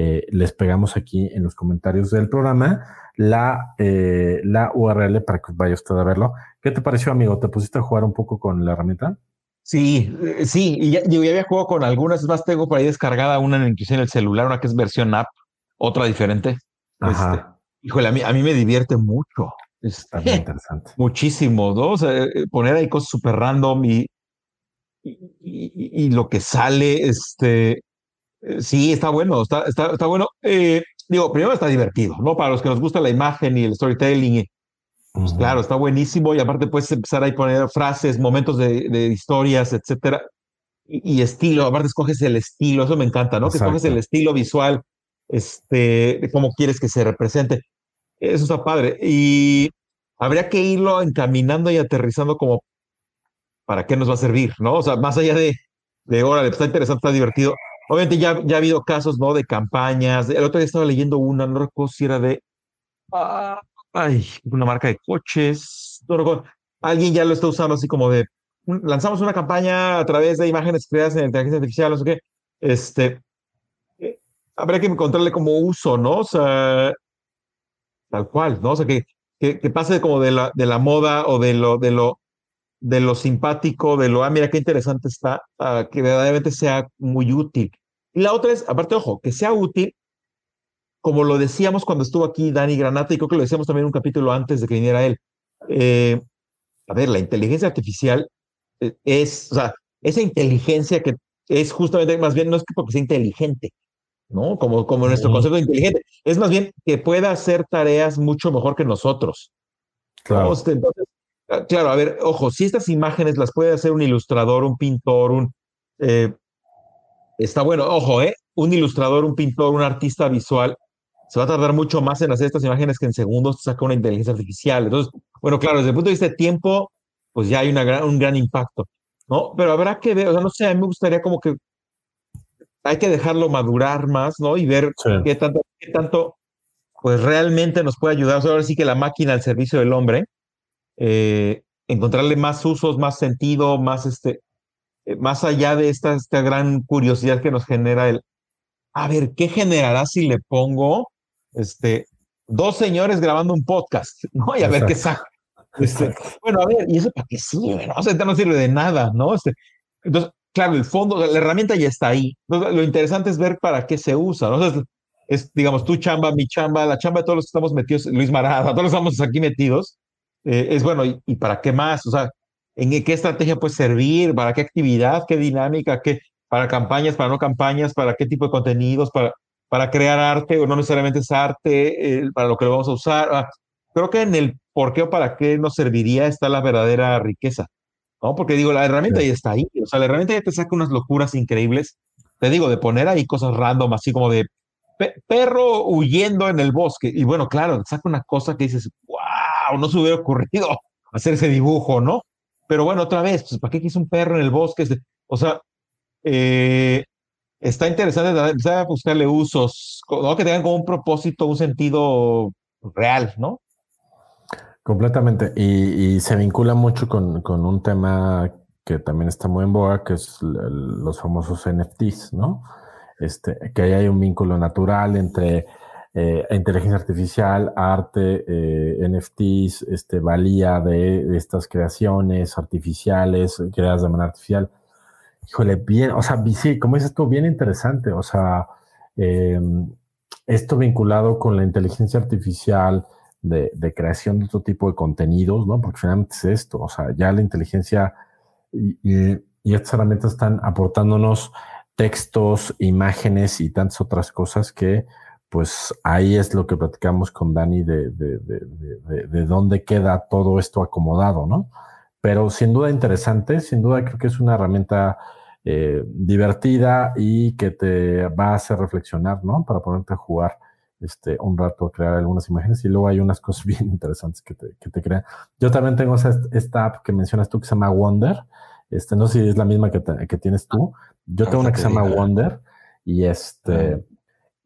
Eh, les pegamos aquí en los comentarios del programa la, eh, la URL para que vaya usted a verlo. ¿Qué te pareció, amigo? ¿Te pusiste a jugar un poco con la herramienta? Sí, eh, sí, y ya, yo ya había jugado con algunas, es más, tengo por ahí descargada una en, en el celular, una que es versión app, otra diferente. Ajá. Este, híjole, a mí, a mí me divierte mucho. Está muy interesante. Muchísimo, ¿no? O sea, poner ahí cosas súper random y, y, lo que sale, este, sí, está bueno, está, está, está bueno. Eh, digo, primero está divertido, ¿no? Para los que nos gusta la imagen y el storytelling, pues claro, está buenísimo y aparte puedes empezar a poner frases, momentos de, de historias, etcétera. Y, estilo, aparte escoges el estilo, eso me encanta, ¿no? Que escoges el estilo visual, este, de cómo quieres que se represente. Eso está padre. Y habría que irlo encaminando y aterrizando como para qué nos va a servir, ¿no? O sea, más allá de, de órale, está interesante, está divertido. Obviamente ya, ya ha habido casos, ¿no? De campañas. El otro día estaba leyendo una, no recuerdo si era de, ah, ay, una marca de coches. No recuerdo. Alguien ya lo está usando así como de, lanzamos una campaña a través de imágenes creadas en inteligencia artificial, no sé qué. Este, eh, habría que encontrarle como uso, ¿no? O sea, tal cual, ¿no? O sea, que, que, que pase como de la, de la moda o de lo, de lo de lo simpático, de lo, ah, mira qué interesante está, que verdaderamente sea muy útil. Y la otra es, aparte, ojo, que sea útil, como lo decíamos cuando estuvo aquí Dani Granata, y creo que lo decíamos también en un capítulo antes de que viniera él. Eh, a ver, la inteligencia artificial eh, es, o sea, esa inteligencia que es justamente, más bien, no es que porque sea inteligente, ¿no? Como, como nuestro concepto de inteligente, es más bien que pueda hacer tareas mucho mejor que nosotros. Claro. Entonces, claro, a ver, ojo, si estas imágenes las puede hacer un ilustrador, un pintor, un... Eh, está bueno, ojo, ¿eh? Un ilustrador, un pintor, un artista visual, se va a tardar mucho más en hacer estas imágenes que en segundos saca una inteligencia artificial. Entonces, bueno, claro, desde el punto de vista de tiempo, pues ya hay una gran, un gran impacto, ¿no? Pero habrá que ver, o sea, no sé, a mí me gustaría como que hay que dejarlo madurar más, ¿no? Y ver qué tanto, qué tanto, pues realmente nos puede ayudar. O sea, ahora sí que la máquina al servicio del hombre, eh, encontrarle más usos, más sentido, más este, eh, más allá de esta, esta gran curiosidad que nos genera el, a ver, ¿qué generará si le pongo, este, dos señores grabando un podcast, ¿no? Y a ver qué saca. Este, bueno, a ver, ¿y eso para qué sirve? No? O sea, no sirve de nada, ¿no? Este, entonces, claro, el fondo, la herramienta ya está ahí. lo interesante es ver para qué se usa, ¿no? es, digamos, tu chamba, mi chamba, la chamba de todos los que estamos metidos, Luis Marada, todos los que estamos aquí metidos, eh, es bueno, ¿y, para qué más? O sea, ¿en qué estrategia puede servir? ¿Para qué actividad? ¿Qué dinámica? ¿Qué? ¿Para campañas? ¿Para no campañas? ¿Para qué tipo de contenidos? ¿Para, para crear arte o no necesariamente es arte? Eh, ¿Para lo que lo vamos a usar? Ah, creo que en el por qué o para qué nos serviría está la verdadera riqueza. ¿no? Porque digo, la herramienta ya está ahí. O sea, la herramienta ya te saca unas locuras increíbles. Te digo, de poner ahí cosas random, así como de perro huyendo en el bosque. Y bueno, claro, saca una cosa que dices, wow, no se hubiera ocurrido hacer ese dibujo, ¿no? Pero bueno, otra vez, pues, ¿para qué quiso un perro en el bosque? O sea, eh, está interesante empezar a buscarle usos, que tengan como un propósito, un sentido real, ¿no? Completamente. Y, se vincula mucho con, con, un tema que también está muy en boga, que es los famosos NFTs, ¿no? Este, que ahí hay un vínculo natural entre eh, inteligencia artificial, arte, eh, NFTs, este, valía de, estas creaciones artificiales, creadas de manera artificial. Híjole, bien, o sea, sí, como dices tú, bien interesante, o sea, em, esto vinculado con la inteligencia artificial, de, creación de otro tipo de contenidos, ¿no? Porque finalmente es esto, o sea, ya la inteligencia y, estas herramientas están aportándonos textos, imágenes y tantas otras cosas que, pues ahí es lo que platicamos con Dani de, de, dónde queda todo esto acomodado, ¿no? Pero sin duda interesante, sin duda creo que es una herramienta eh, divertida y que te va a hacer reflexionar, ¿no? Para ponerte a jugar este, un rato a crear algunas imágenes y luego hay unas cosas bien interesantes que te, que te crean. Yo también tengo esta app que mencionas tú que se llama Wonder. Este, no sé si es la misma que, que tienes tú. Yo tengo una que se llama Wonder y este...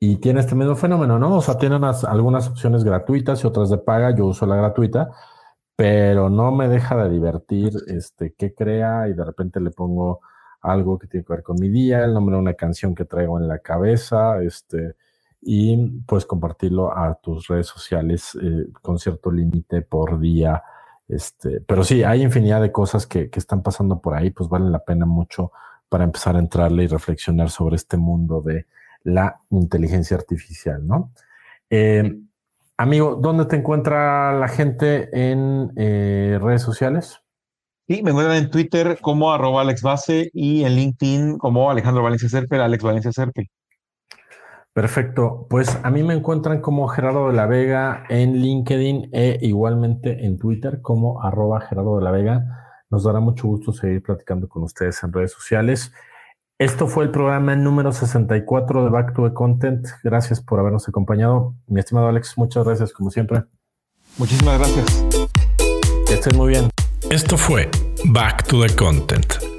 Y tiene este mismo fenómeno, ¿no? O sea, tiene algunas opciones gratuitas y otras de paga. Yo uso la gratuita, pero no me deja de divertir este, qué crea y de repente le pongo algo que tiene que ver con mi día, el nombre de una canción que traigo en la cabeza, este, y pues compartirlo a tus redes sociales eh, con cierto límite por día. Este, pero sí, hay infinidad de cosas que, que, están pasando por ahí, pues vale la pena mucho para empezar a entrarle y reflexionar sobre este mundo de la inteligencia artificial, ¿no? Eh, amigo, ¿dónde te encuentra la gente en eh, redes sociales? Sí, me encuentran en Twitter como arroba Alex Base y en LinkedIn como Alejandro Valencia Serpe, Alex Valencia Serpe. Perfecto. Pues a mí me encuentran como Gerardo de la Vega en LinkedIn e igualmente en Twitter como arroba Gerardo de la Vega. Nos dará mucho gusto seguir platicando con ustedes en redes sociales. Esto fue el programa número 64 de Back to the Content. Gracias por habernos acompañado. Mi estimado Alex, muchas gracias como siempre. Muchísimas gracias. Que estén muy bien. Esto fue Back to the Content.